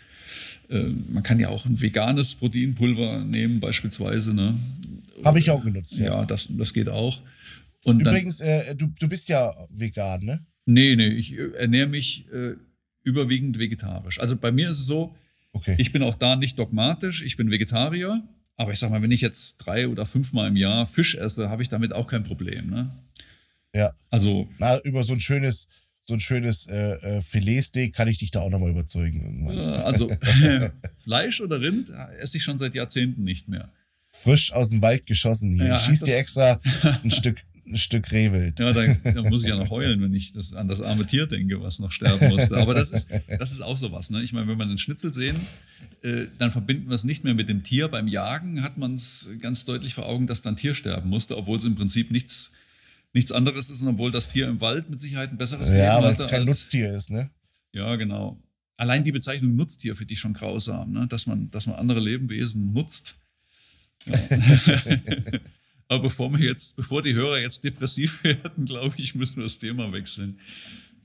D: äh, man kann ja auch ein veganes Proteinpulver nehmen, beispielsweise. Ne?
C: Habe ich auch genutzt,
D: ja. Ja, das, das geht auch.
C: Und Übrigens, dann, äh, du, du bist ja vegan, ne?
D: Nee, nee, ich äh, ernähre mich äh, überwiegend vegetarisch. Also bei mir ist es so, okay. ich bin auch da nicht dogmatisch, ich bin Vegetarier, aber ich sag mal, wenn ich jetzt drei oder fünfmal im Jahr Fisch esse, habe ich damit auch kein Problem. Ne?
C: Ja. Also. Na, über so ein schönes, so ein schönes äh, äh, Filetsteak kann ich dich da auch nochmal überzeugen. Irgendwann.
D: also [LAUGHS] [LAUGHS] Fleisch oder Rind esse ich schon seit Jahrzehnten nicht mehr.
C: Frisch aus dem Wald geschossen hier. Ja, ich schieß dir extra ein Stück ein Stück Rehwild.
D: Ja, da, da, muss ich ja noch heulen, wenn ich das, an das arme Tier denke, was noch sterben musste. Aber das ist, das ist auch sowas. Ne? Ich meine, wenn wir einen Schnitzel sehen, äh, dann verbinden wir es nicht mehr mit dem Tier. Beim Jagen hat man es ganz deutlich vor Augen, dass dann Tier sterben musste, obwohl es im Prinzip nichts, nichts anderes ist und obwohl das Tier im Wald mit Sicherheit ein besseres
C: ja,
D: Leben
C: weil
D: hatte.
C: es kein
D: als,
C: Nutztier ist, ne?
D: Ja, genau. Allein die Bezeichnung Nutztier finde ich schon grausam, ne? dass, man, dass man andere Lebewesen nutzt. Ja. [LAUGHS] Aber bevor wir jetzt, bevor die Hörer jetzt depressiv [LAUGHS] werden, glaube ich, müssen wir das Thema wechseln.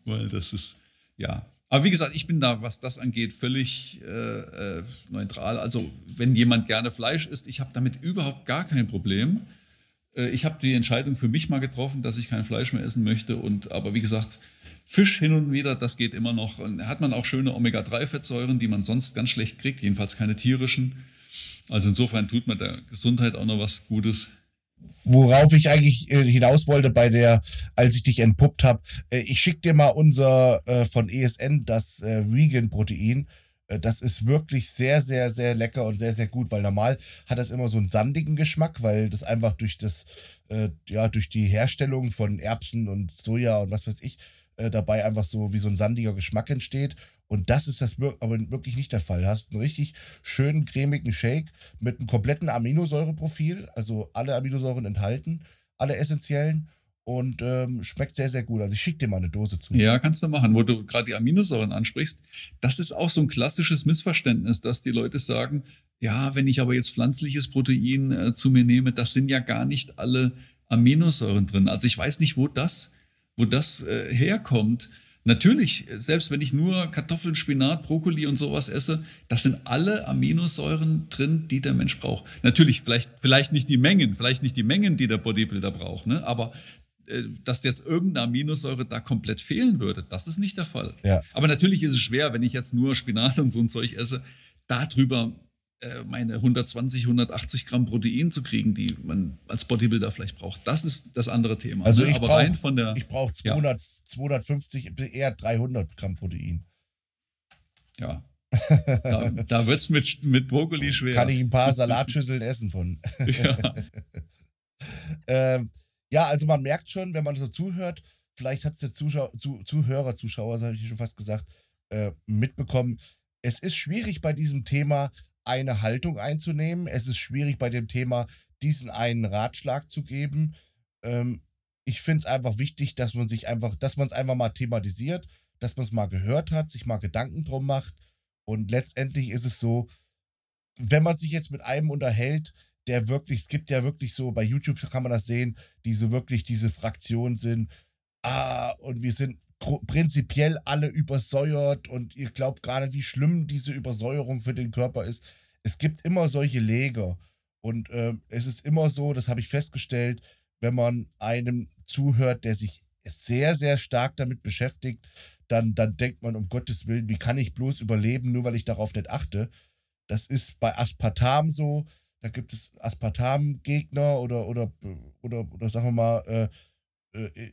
D: Weil das ist, ja. Aber wie gesagt, ich bin da, was das angeht, völlig äh, äh, neutral. Also, wenn jemand gerne Fleisch isst, ich habe damit überhaupt gar kein Problem. Äh, ich habe die Entscheidung für mich mal getroffen, dass ich kein Fleisch mehr essen möchte. Und aber wie gesagt, Fisch hin und wieder, das geht immer noch. Und hat man auch schöne Omega-3-Fettsäuren, die man sonst ganz schlecht kriegt, jedenfalls keine tierischen. Also insofern tut man der Gesundheit auch noch was Gutes
C: worauf ich eigentlich äh, hinaus wollte bei der, als ich dich entpuppt habe. Äh, ich schicke dir mal unser äh, von ESN, das äh, Vegan-Protein. Äh, das ist wirklich sehr, sehr, sehr lecker und sehr, sehr gut, weil normal hat das immer so einen sandigen Geschmack, weil das einfach durch das, äh, ja, durch die Herstellung von Erbsen und Soja und was weiß ich, dabei einfach so wie so ein sandiger Geschmack entsteht. Und das ist das aber wirklich nicht der Fall. Du hast einen richtig schönen, cremigen Shake mit einem kompletten Aminosäureprofil, also alle Aminosäuren enthalten, alle essentiellen und ähm, schmeckt sehr, sehr gut. Also ich schicke dir mal eine Dose zu.
D: Ja, kannst du machen. Wo du gerade die Aminosäuren ansprichst, das ist auch so ein klassisches Missverständnis, dass die Leute sagen, ja, wenn ich aber jetzt pflanzliches Protein äh, zu mir nehme, das sind ja gar nicht alle Aminosäuren drin. Also ich weiß nicht, wo das, wo das äh, herkommt. Natürlich, selbst wenn ich nur Kartoffeln, Spinat, Brokkoli und sowas esse, das sind alle Aminosäuren drin, die der Mensch braucht. Natürlich, vielleicht, vielleicht nicht die Mengen, vielleicht nicht die Mengen, die der Bodybuilder braucht, ne? aber äh, dass jetzt irgendeine Aminosäure da komplett fehlen würde, das ist nicht der Fall.
C: Ja.
D: Aber natürlich ist es schwer, wenn ich jetzt nur Spinat und so ein Zeug esse, darüber meine 120, 180 Gramm Protein zu kriegen, die man als Bodybuilder vielleicht braucht. Das ist das andere Thema.
C: Also
D: ne?
C: ich
D: Aber
C: brauch,
D: rein von der.
C: Ich brauche 200, ja. 250, eher 300 Gramm Protein.
D: Ja. [LAUGHS] Da, da wird es mit, mit Brokkoli schwer.
C: Kann ich ein paar [LAUGHS] Salatschüsseln essen von.
D: Ja. [LAUGHS]
C: ähm, ja, also man merkt schon, wenn man so zuhört, vielleicht hat es der Zuschauer, Zu, Zuhörer, Zuschauer, das habe ich schon fast gesagt, äh, mitbekommen. Es ist schwierig bei diesem Thema, eine Haltung einzunehmen. Es ist schwierig bei dem Thema, diesen einen Ratschlag zu geben. Ähm, ich finde es einfach wichtig, dass man sich einfach, dass man es einfach mal thematisiert, dass man es mal gehört hat, sich mal Gedanken drum macht. Und letztendlich ist es so, wenn man sich jetzt mit einem unterhält, der wirklich, es gibt ja wirklich so, bei YouTube kann man das sehen, die so wirklich diese Fraktion sind, ah, und wir sind prinzipiell alle übersäuert und ihr glaubt gar nicht, wie schlimm diese Übersäuerung für den Körper ist. Es gibt immer solche Leger. Und äh, es ist immer so, das habe ich festgestellt, wenn man einem zuhört, der sich sehr, sehr stark damit beschäftigt, dann, dann denkt man, um Gottes Willen, wie kann ich bloß überleben, nur weil ich darauf nicht achte. Das ist bei Aspartam so. Da gibt es Aspartam-Gegner oder, oder, oder, oder sagen wir mal, äh, äh,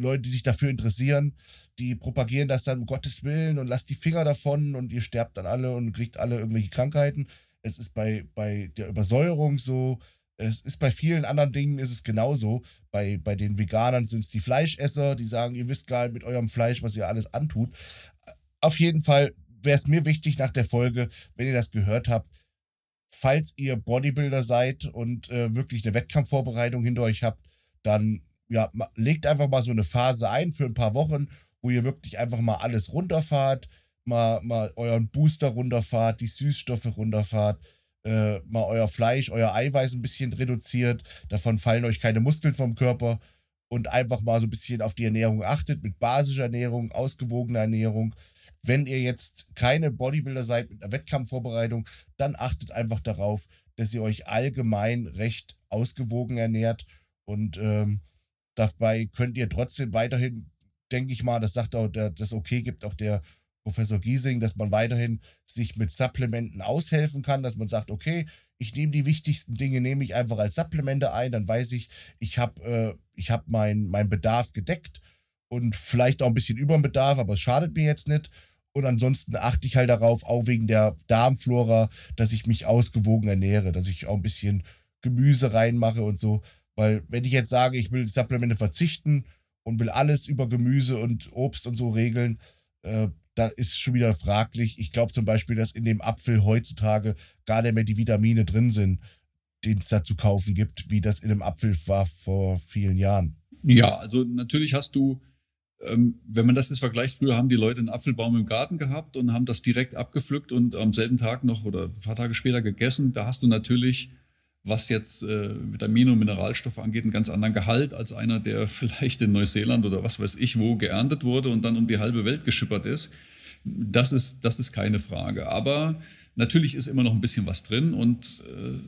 C: Leute, die sich dafür interessieren, die propagieren das dann um Gottes Willen und lasst die Finger davon und ihr sterbt dann alle und kriegt alle irgendwelche Krankheiten. Es ist bei, bei der Übersäuerung so, es ist bei vielen anderen Dingen ist es genauso. Bei, bei den Veganern sind es die Fleischesser, die sagen, ihr wisst gar nicht mit eurem Fleisch, was ihr alles antut. Auf jeden Fall wäre es mir wichtig nach der Folge, wenn ihr das gehört habt, falls ihr Bodybuilder seid und äh, wirklich eine Wettkampfvorbereitung hinter euch habt, dann ja, legt einfach mal so eine Phase ein für ein paar Wochen, wo ihr wirklich einfach mal alles runterfahrt, mal, mal euren Booster runterfahrt, die Süßstoffe runterfahrt, äh, mal euer Fleisch, euer Eiweiß ein bisschen reduziert, davon fallen euch keine Muskeln vom Körper. Und einfach mal so ein bisschen auf die Ernährung achtet, mit basischer Ernährung, ausgewogener Ernährung. Wenn ihr jetzt keine Bodybuilder seid mit einer Wettkampfvorbereitung, dann achtet einfach darauf, dass ihr euch allgemein recht ausgewogen ernährt. Und ähm, Dabei könnt ihr trotzdem weiterhin, denke ich mal, das sagt auch der, das okay gibt auch der Professor Giesing, dass man weiterhin sich mit Supplementen aushelfen kann, dass man sagt, okay, ich nehme die wichtigsten Dinge, nehme ich einfach als Supplemente ein, dann weiß ich, ich habe äh, hab meinen mein Bedarf gedeckt und vielleicht auch ein bisschen über den Bedarf, aber es schadet mir jetzt nicht. Und ansonsten achte ich halt darauf, auch wegen der Darmflora, dass ich mich ausgewogen ernähre, dass ich auch ein bisschen Gemüse reinmache und so Weil wenn ich jetzt sage, ich will Supplemente verzichten und will alles über Gemüse und Obst und so regeln, äh, da ist schon wieder fraglich. Ich glaube zum Beispiel, dass in dem Apfel heutzutage gar nicht mehr die Vitamine drin sind, die es da zu kaufen gibt, wie das in einem Apfel war vor vielen Jahren.
D: Ja, also natürlich hast du, ähm, wenn man das jetzt vergleicht, früher haben die Leute einen Apfelbaum im Garten gehabt und haben das direkt abgepflückt und am selben Tag noch oder ein paar Tage später gegessen. Da hast du natürlich was jetzt äh, Vitamine und Mineralstoffe angeht, einen ganz anderen Gehalt als einer, der [LAUGHS] vielleicht in Neuseeland oder was weiß ich wo geerntet wurde und dann um die halbe Welt geschippert ist. Das ist, das ist keine Frage. Aber natürlich ist immer noch ein bisschen was drin und äh,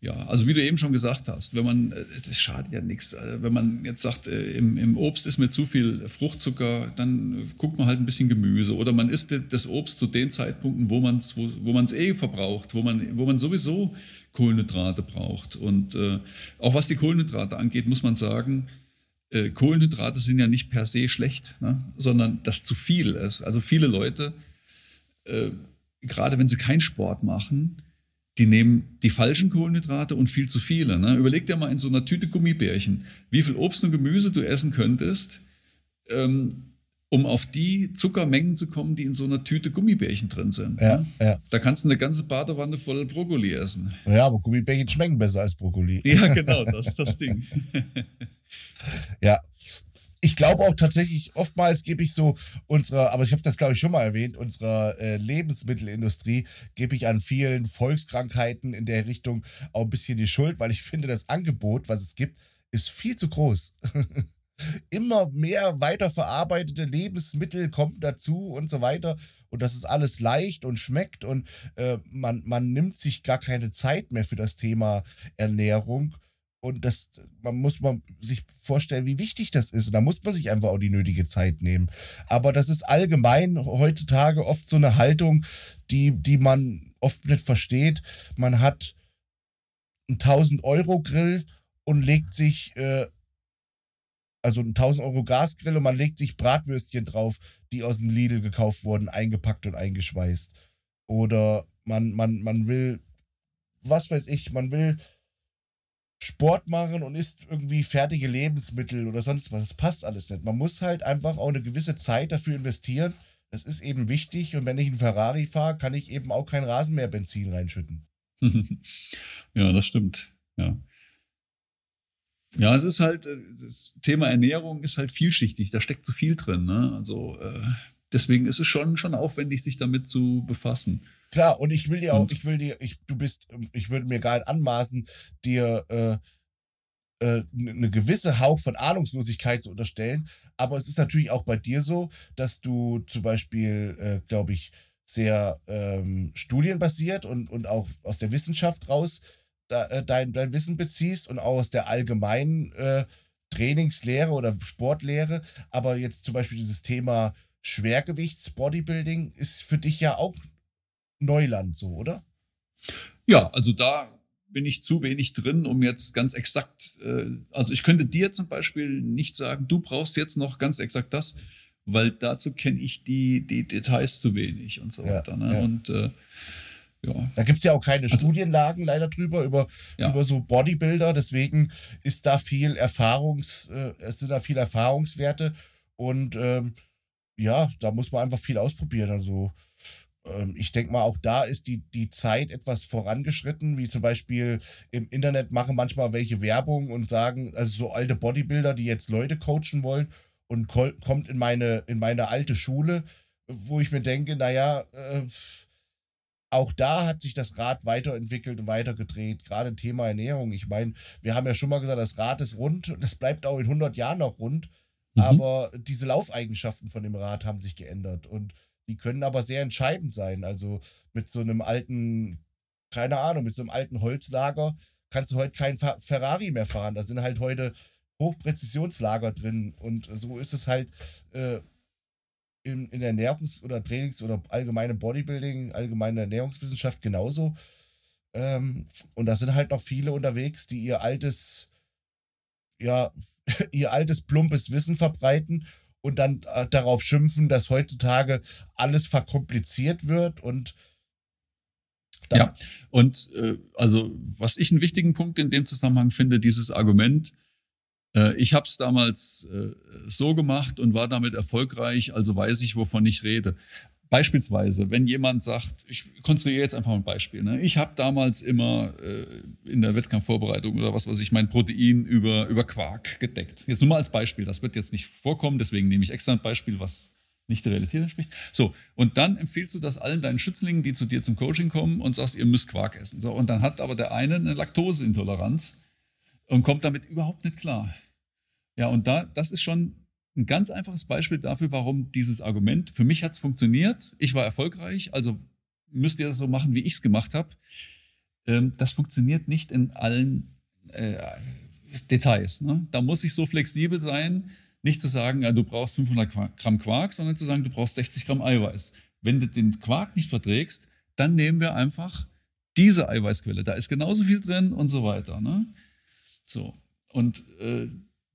D: ja, also wie du eben schon gesagt hast, wenn man, äh, das schadet ja nichts, äh, wenn man jetzt sagt, äh, im, im, Obst ist mir zu viel Fruchtzucker, dann guckt man halt ein bisschen Gemüse oder man isst das Obst zu den Zeitpunkten, wo man es wo, wo eh verbraucht, wo man, wo man sowieso Kohlenhydrate braucht. Und äh, auch was die Kohlenhydrate angeht, muss man sagen, äh, Kohlenhydrate sind ja nicht per se schlecht, ne? sondern dass zu viel ist. Also viele Leute, äh, gerade wenn sie keinen Sport machen, die nehmen die falschen Kohlenhydrate und viel zu viele. Ne? Überleg dir mal in so einer Tüte Gummibärchen, wie viel Obst und Gemüse du essen könntest, ähm, um auf die Zuckermengen zu kommen, die in so einer Tüte Gummibärchen drin sind.
C: Ja,
D: ne?
C: ja.
D: Da kannst du eine ganze Badewanne voll Brokkoli essen.
C: Ja, aber Gummibärchen schmecken besser als Brokkoli.
D: Ja, genau, das ist das Ding. [LAUGHS]
C: ja, ich glaube auch tatsächlich, oftmals gebe ich so unserer, aber ich habe das glaube ich schon mal erwähnt, unserer äh, Lebensmittelindustrie gebe ich an vielen Volkskrankheiten in der Richtung auch ein bisschen die Schuld, weil ich finde, das Angebot, was es gibt, ist viel zu groß. [LAUGHS] Immer mehr weiterverarbeitete Lebensmittel kommen dazu und so weiter. Und das ist alles leicht und schmeckt und äh, man, man nimmt sich gar keine Zeit mehr für das Thema Ernährung. Und das, man muss man sich vorstellen, wie wichtig das ist. Und da muss man sich einfach auch die nötige Zeit nehmen. Aber das ist allgemein heutzutage oft so eine Haltung, die, die man oft nicht versteht. Man hat einen 1000-Euro-Grill und legt sich, äh, also einen 1000-Euro-Gasgrill und man legt sich Bratwürstchen drauf, die aus dem Lidl gekauft wurden, eingepackt und eingeschweißt. Oder man, man, man will, was weiß ich, man will Sport machen und isst irgendwie fertige Lebensmittel oder sonst was. Das passt alles nicht. Man muss halt einfach auch eine gewisse Zeit dafür investieren. Das ist eben wichtig. Und wenn ich einen Ferrari fahre, kann ich eben auch kein Rasenmäherbenzin reinschütten. [LAUGHS]
D: ja, das stimmt. Ja. Ja, es ist halt, äh, das Thema Ernährung ist halt vielschichtig, da steckt zu viel drin. Ne? Also äh, deswegen ist es schon, schon aufwendig, sich damit zu befassen.
C: Klar, und ich will dir auch, und? ich will dir, ich, du bist, ich würde mir gar nicht anmaßen, dir äh, äh, eine gewisse Hauch von Ahnungslosigkeit zu unterstellen. Aber es ist natürlich auch bei dir so, dass du zum Beispiel, äh, glaube ich, sehr ähm, studienbasiert und, und auch aus der Wissenschaft raus da, äh, dein, dein Wissen beziehst und auch aus der allgemeinen äh, Trainingslehre oder Sportlehre. Aber jetzt zum Beispiel dieses Thema Schwergewichts-Bodybuilding ist für dich ja auch Neuland so, oder?
D: Ja, also da bin ich zu wenig drin, um jetzt ganz exakt, äh, also ich könnte dir zum Beispiel nicht sagen, du brauchst jetzt noch ganz exakt das, weil dazu kenne ich die, die Details zu wenig und so ja, weiter. Ne? Ja. Und äh, ja.
C: Da gibt es ja auch keine also, Studienlagen leider drüber, über, ja. über so Bodybuilder. Deswegen ist da viel Erfahrungs, äh, es sind da viel Erfahrungswerte und ähm, ja, da muss man einfach viel ausprobieren. Also ähm, ich denke mal, auch da ist die, die Zeit etwas vorangeschritten, wie zum Beispiel im Internet machen manchmal welche Werbung und sagen, also so alte Bodybuilder, die jetzt Leute coachen wollen und kommt in meine, in meine alte Schule, wo ich mir denke, naja, äh, auch da hat sich das Rad weiterentwickelt und weitergedreht, gerade Thema Ernährung. Ich meine, wir haben ja schon mal gesagt, das Rad ist rund und das bleibt auch in 100 Jahren noch rund, mhm. aber diese Laufeigenschaften von dem Rad haben sich geändert und die können aber sehr entscheidend sein. Also mit so einem alten, keine Ahnung, mit so einem alten Holzlager kannst du heute kein Ferrari mehr fahren. Da sind halt heute Hochpräzisionslager drin. Und so ist es halt äh, in, in der Ernährungs- oder Trainings- oder allgemeine Bodybuilding, allgemeine Ernährungswissenschaft genauso. Ähm, und da sind halt noch viele unterwegs, die ihr altes, ja, ihr altes plumpes Wissen verbreiten und dann äh, darauf schimpfen, dass heutzutage alles verkompliziert wird und
D: Dann. Ja, und äh, also was ich einen wichtigen Punkt in dem Zusammenhang finde, dieses Argument, äh, ich habe es damals äh, so gemacht und war damit erfolgreich, also weiß ich, wovon ich rede. Beispielsweise, wenn jemand sagt, ich konstruiere jetzt einfach ein Beispiel. Ne? Ich habe damals immer äh, in der Wettkampfvorbereitung oder was weiß ich, mein Protein über, über Quark gedeckt. Jetzt nur mal als Beispiel. Das wird jetzt nicht vorkommen, deswegen nehme ich extra ein Beispiel, was nicht der Realität entspricht. So, und dann empfiehlst du das allen deinen Schützlingen, die zu dir zum Coaching kommen und sagst, ihr müsst Quark essen. So, und dann hat aber der eine eine Laktoseintoleranz und kommt damit überhaupt nicht klar. Ja, und da, das ist schon ein ganz einfaches Beispiel dafür, warum dieses Argument, für mich hat es funktioniert, ich war erfolgreich, also müsst ihr das so machen, wie ich es gemacht habe. Ähm, das funktioniert nicht in allen äh, Details. Ne? Da muss ich so flexibel sein, nicht zu sagen, ja, du brauchst 500 Gramm Quark, sondern zu sagen, du brauchst 60 Gramm Eiweiß. Wenn du den Quark nicht verträgst, dann nehmen wir einfach diese Eiweißquelle. Da ist genauso viel drin und so weiter. Ne? So. Und äh,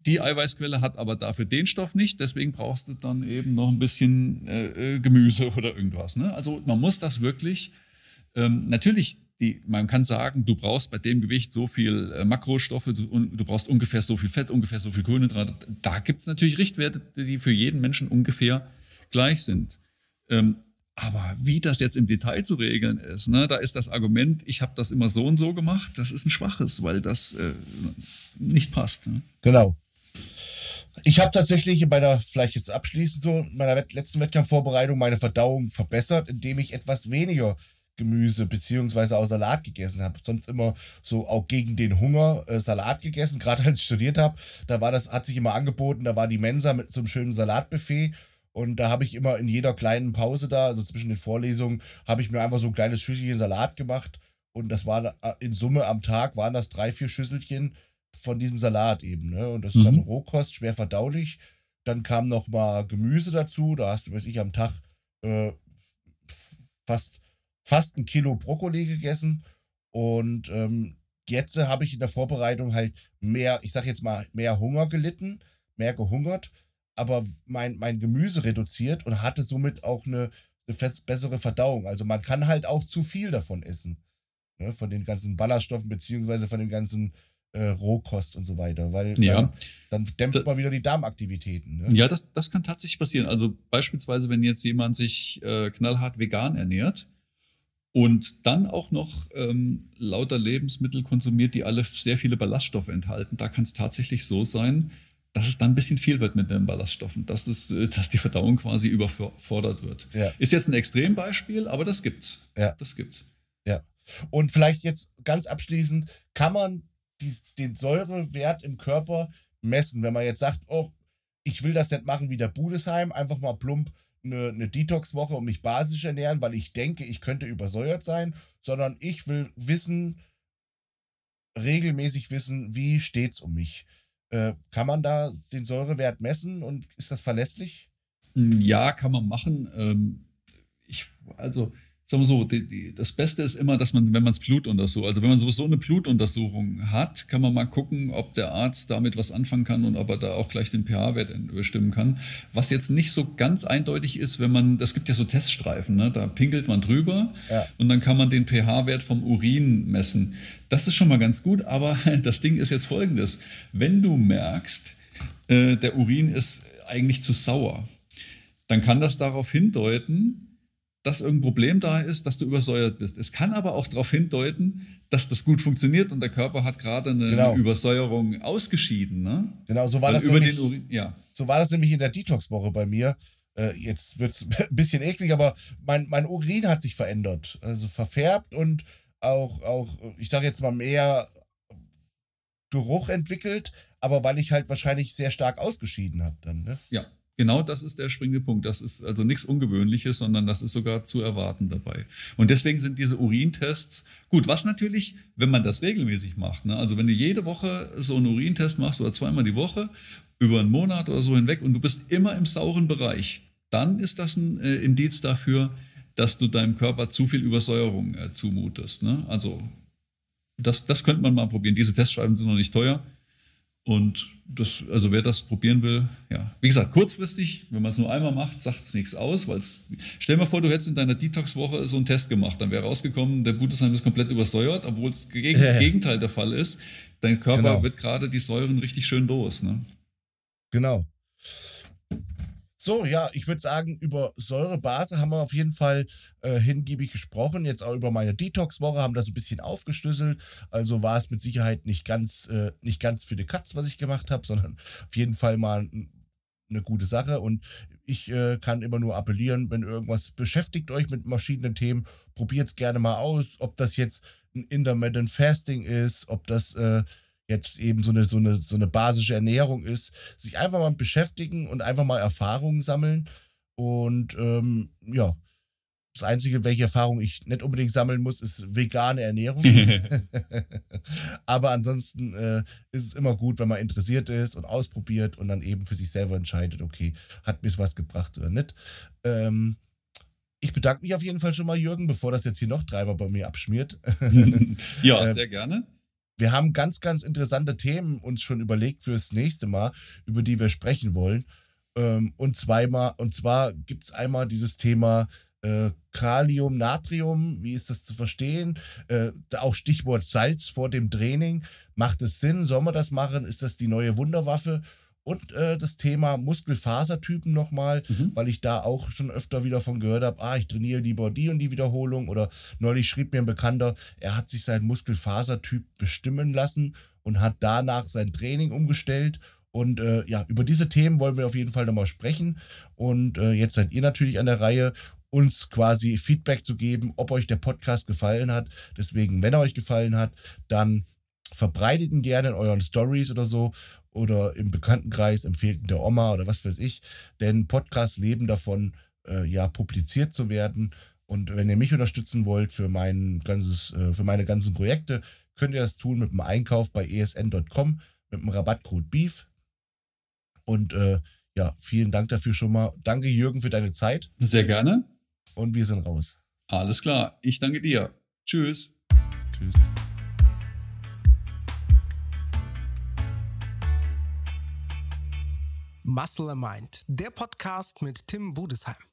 D: die Eiweißquelle hat aber dafür den Stoff nicht, deswegen brauchst du dann eben noch ein bisschen äh, äh, Gemüse oder irgendwas. Ne? Also man muss das wirklich, ähm, natürlich, die, man kann sagen, du brauchst bei dem Gewicht so viel äh, Makrostoffe, du, du, brauchst ungefähr so viel Fett, ungefähr so viel Kohlenhydrate. Da gibt es natürlich Richtwerte, die für jeden Menschen ungefähr gleich sind. Ähm, aber wie das jetzt im Detail zu regeln ist, ne, da ist das Argument, ich habe das immer so und so gemacht, das ist ein schwaches, weil das äh, nicht passt. Ne?
C: Genau. Ich habe tatsächlich bei der, vielleicht jetzt abschließend so, meiner letzten Wettkampfvorbereitung meine Verdauung verbessert, indem ich etwas weniger Gemüse beziehungsweise auch Salat gegessen habe. Sonst immer so auch gegen den Hunger äh, Salat gegessen. Gerade als ich studiert habe, da war das, hat sich immer angeboten, da war die Mensa mit so einem schönen Salatbuffet. Und da habe ich immer in jeder kleinen Pause da, also zwischen den Vorlesungen, habe ich mir einfach so ein kleines Schüsselchen Salat gemacht. Und das war äh, in Summe am Tag waren das drei, vier Schüsselchen von diesem Salat eben. Ne? Und das ist dann mhm. Rohkost, schwer verdaulich. Dann kam noch mal Gemüse dazu. Da hast du, weiß ich, am Tag äh, fast, fast ein Kilo Brokkoli gegessen. Und ähm, jetzt habe ich in der Vorbereitung halt mehr, ich sag jetzt mal, mehr Hunger gelitten, mehr gehungert, aber mein, mein Gemüse reduziert und hatte somit auch eine, eine bessere Verdauung. Also man kann halt auch zu viel davon essen. Ne? Von den ganzen Ballaststoffen, beziehungsweise von den ganzen äh, Rohkost und so weiter, weil
D: ja.
C: dann, dann dämpft da, man wieder die Darmaktivitäten. Ne?
D: Ja, das, das kann tatsächlich passieren. Also beispielsweise, wenn jetzt jemand sich äh, knallhart vegan ernährt und dann auch noch ähm, lauter Lebensmittel konsumiert, die alle sehr viele Ballaststoffe enthalten, da kann es tatsächlich so sein, dass es dann ein bisschen viel wird mit den Ballaststoffen, dass, es, äh, dass die Verdauung quasi überfordert wird. Ja. Ist jetzt ein Extrembeispiel, aber das gibt's.
C: Ja.
D: Das gibt's.
C: Ja. Und vielleicht jetzt ganz abschließend, kann man die, den Säurewert im Körper messen. Wenn man jetzt sagt, oh, ich will das nicht machen wie der Budesheim, einfach mal plump eine, eine Detox-Woche und mich basisch ernähren, weil ich denke, ich könnte übersäuert sein, sondern ich will wissen, regelmäßig wissen, wie steht es um mich. Äh, kann man da den Säurewert messen und ist das verlässlich?
D: Ja, kann man machen. Ähm, ich, also sagen wir so, die, die, das Beste ist immer, dass man, wenn man es Blut untersucht, also wenn man sowieso eine Blutuntersuchung hat, kann man mal gucken, ob der Arzt damit was anfangen kann und ob er da auch gleich den pH-Wert bestimmen kann. Was jetzt nicht so ganz eindeutig ist, wenn man, das gibt ja so Teststreifen, ne? da pinkelt man drüber ja. und dann kann man den pH-Wert vom Urin messen. Das ist schon mal ganz gut, aber [LAUGHS] das Ding ist jetzt folgendes. Wenn du merkst, äh, der Urin ist eigentlich zu sauer, dann kann das darauf hindeuten, dass irgendein Problem da ist, dass du übersäuert bist. Es kann aber auch darauf hindeuten, dass das gut funktioniert und der Körper hat gerade eine genau. Übersäuerung ausgeschieden. Ne?
C: Genau, so war, das nämlich, ja. so war das nämlich in der Detox-Woche bei mir. Äh, jetzt wird es [LAUGHS] ein bisschen eklig, aber mein, mein Urin hat sich verändert. Also verfärbt und auch, auch ich sage jetzt mal, mehr Geruch entwickelt, aber weil ich halt wahrscheinlich sehr stark ausgeschieden habe dann. Ne?
D: Ja, Genau das ist der springende Punkt. Das ist also nichts Ungewöhnliches, sondern das ist sogar zu erwarten dabei. Und deswegen sind diese Urintests gut. Was natürlich, wenn man das regelmäßig macht, ne? also wenn du jede Woche so einen Urintest machst oder zweimal die Woche, über einen Monat oder so hinweg und du bist immer im sauren Bereich, dann ist das ein äh, Indiz dafür, dass du deinem Körper zu viel Übersäuerung äh, zumutest. Ne? Also das, das könnte man mal probieren. Diese Testschreiben sind noch nicht teuer. Und das, also wer das probieren will, ja, wie gesagt, kurzfristig, wenn man es nur einmal macht, sagt es nichts aus, weil stell dir mal vor, du hättest in deiner Detox-Woche so einen Test gemacht, dann wäre rausgekommen, der Blutersheim ist komplett übersäuert, obwohl es gegen, Gegenteil der Fall ist. Dein Körper genau. wird gerade die Säuren richtig schön los. Ne?
C: Genau. So, ja, ich würde sagen, über Säurebase haben wir auf jeden Fall äh, hingiebig gesprochen. Jetzt auch über meine Detox-Woche haben das ein bisschen aufgeschlüsselt. Also war es mit Sicherheit nicht ganz, äh, nicht ganz für die Katz, was ich gemacht habe, sondern auf jeden Fall mal eine gute Sache. Und ich äh, kann immer nur appellieren, wenn irgendwas beschäftigt euch mit verschiedenen Themen, probiert es gerne mal aus, ob das jetzt ein Intermittent Fasting ist, ob das äh, jetzt eben so eine, so, eine, so eine basische Ernährung ist, sich einfach mal beschäftigen und einfach mal Erfahrungen sammeln. Und ähm, ja, das Einzige, welche Erfahrung ich nicht unbedingt sammeln muss, ist vegane Ernährung. [LAUGHS] Aber ansonsten äh, ist es immer gut, wenn man interessiert ist und ausprobiert und dann eben für sich selber entscheidet, okay, hat mir was gebracht oder nicht. Ähm, ich bedanke mich auf jeden Fall schon mal, Jürgen, bevor das jetzt hier noch Treiber bei mir abschmiert. [LAUGHS] [LAUGHS]
D: ja, äh, sehr gerne
C: wir haben ganz, ganz interessante Themen uns schon überlegt fürs nächste Mal, über die wir sprechen wollen. Ähm, und zweimal, und zwar gibt es einmal dieses Thema äh, Kalium, Natrium, wie ist das zu verstehen? Äh, auch Stichwort Salz vor dem Training. Macht es Sinn? Soll man das machen? Ist das die neue Wunderwaffe? Und äh, das Thema Muskelfasertypen nochmal, mhm. weil ich da auch schon öfter wieder von gehört habe, ah, ich trainiere lieber die und die Wiederholung. Oder neulich schrieb mir ein Bekannter, er hat sich seinen Muskelfasertyp bestimmen lassen und hat danach sein Training umgestellt. Und äh, ja, über diese Themen wollen wir auf jeden Fall nochmal sprechen. Und äh, jetzt seid ihr natürlich an der Reihe, uns quasi Feedback zu geben, ob euch der Podcast gefallen hat. Deswegen, wenn er euch gefallen hat, dann verbreitet ihn gerne in euren Stories oder so oder im Bekanntenkreis empfehlt ihn der Oma oder was weiß ich. Denn Podcasts leben davon, äh, ja, publiziert zu werden. Und wenn ihr mich unterstützen wollt für, mein ganzes, äh, für meine ganzen Projekte, könnt ihr das tun mit dem Einkauf bei esn.com mit dem Rabattcode BEEF. Und äh, ja, vielen Dank dafür schon mal. Danke, Jürgen, für deine Zeit.
D: Sehr gerne.
C: Und wir sind raus.
D: Alles klar. Ich danke dir. Tschüss. Tschüss.
A: Muscle Mind, der Podcast mit Tim Budesheim.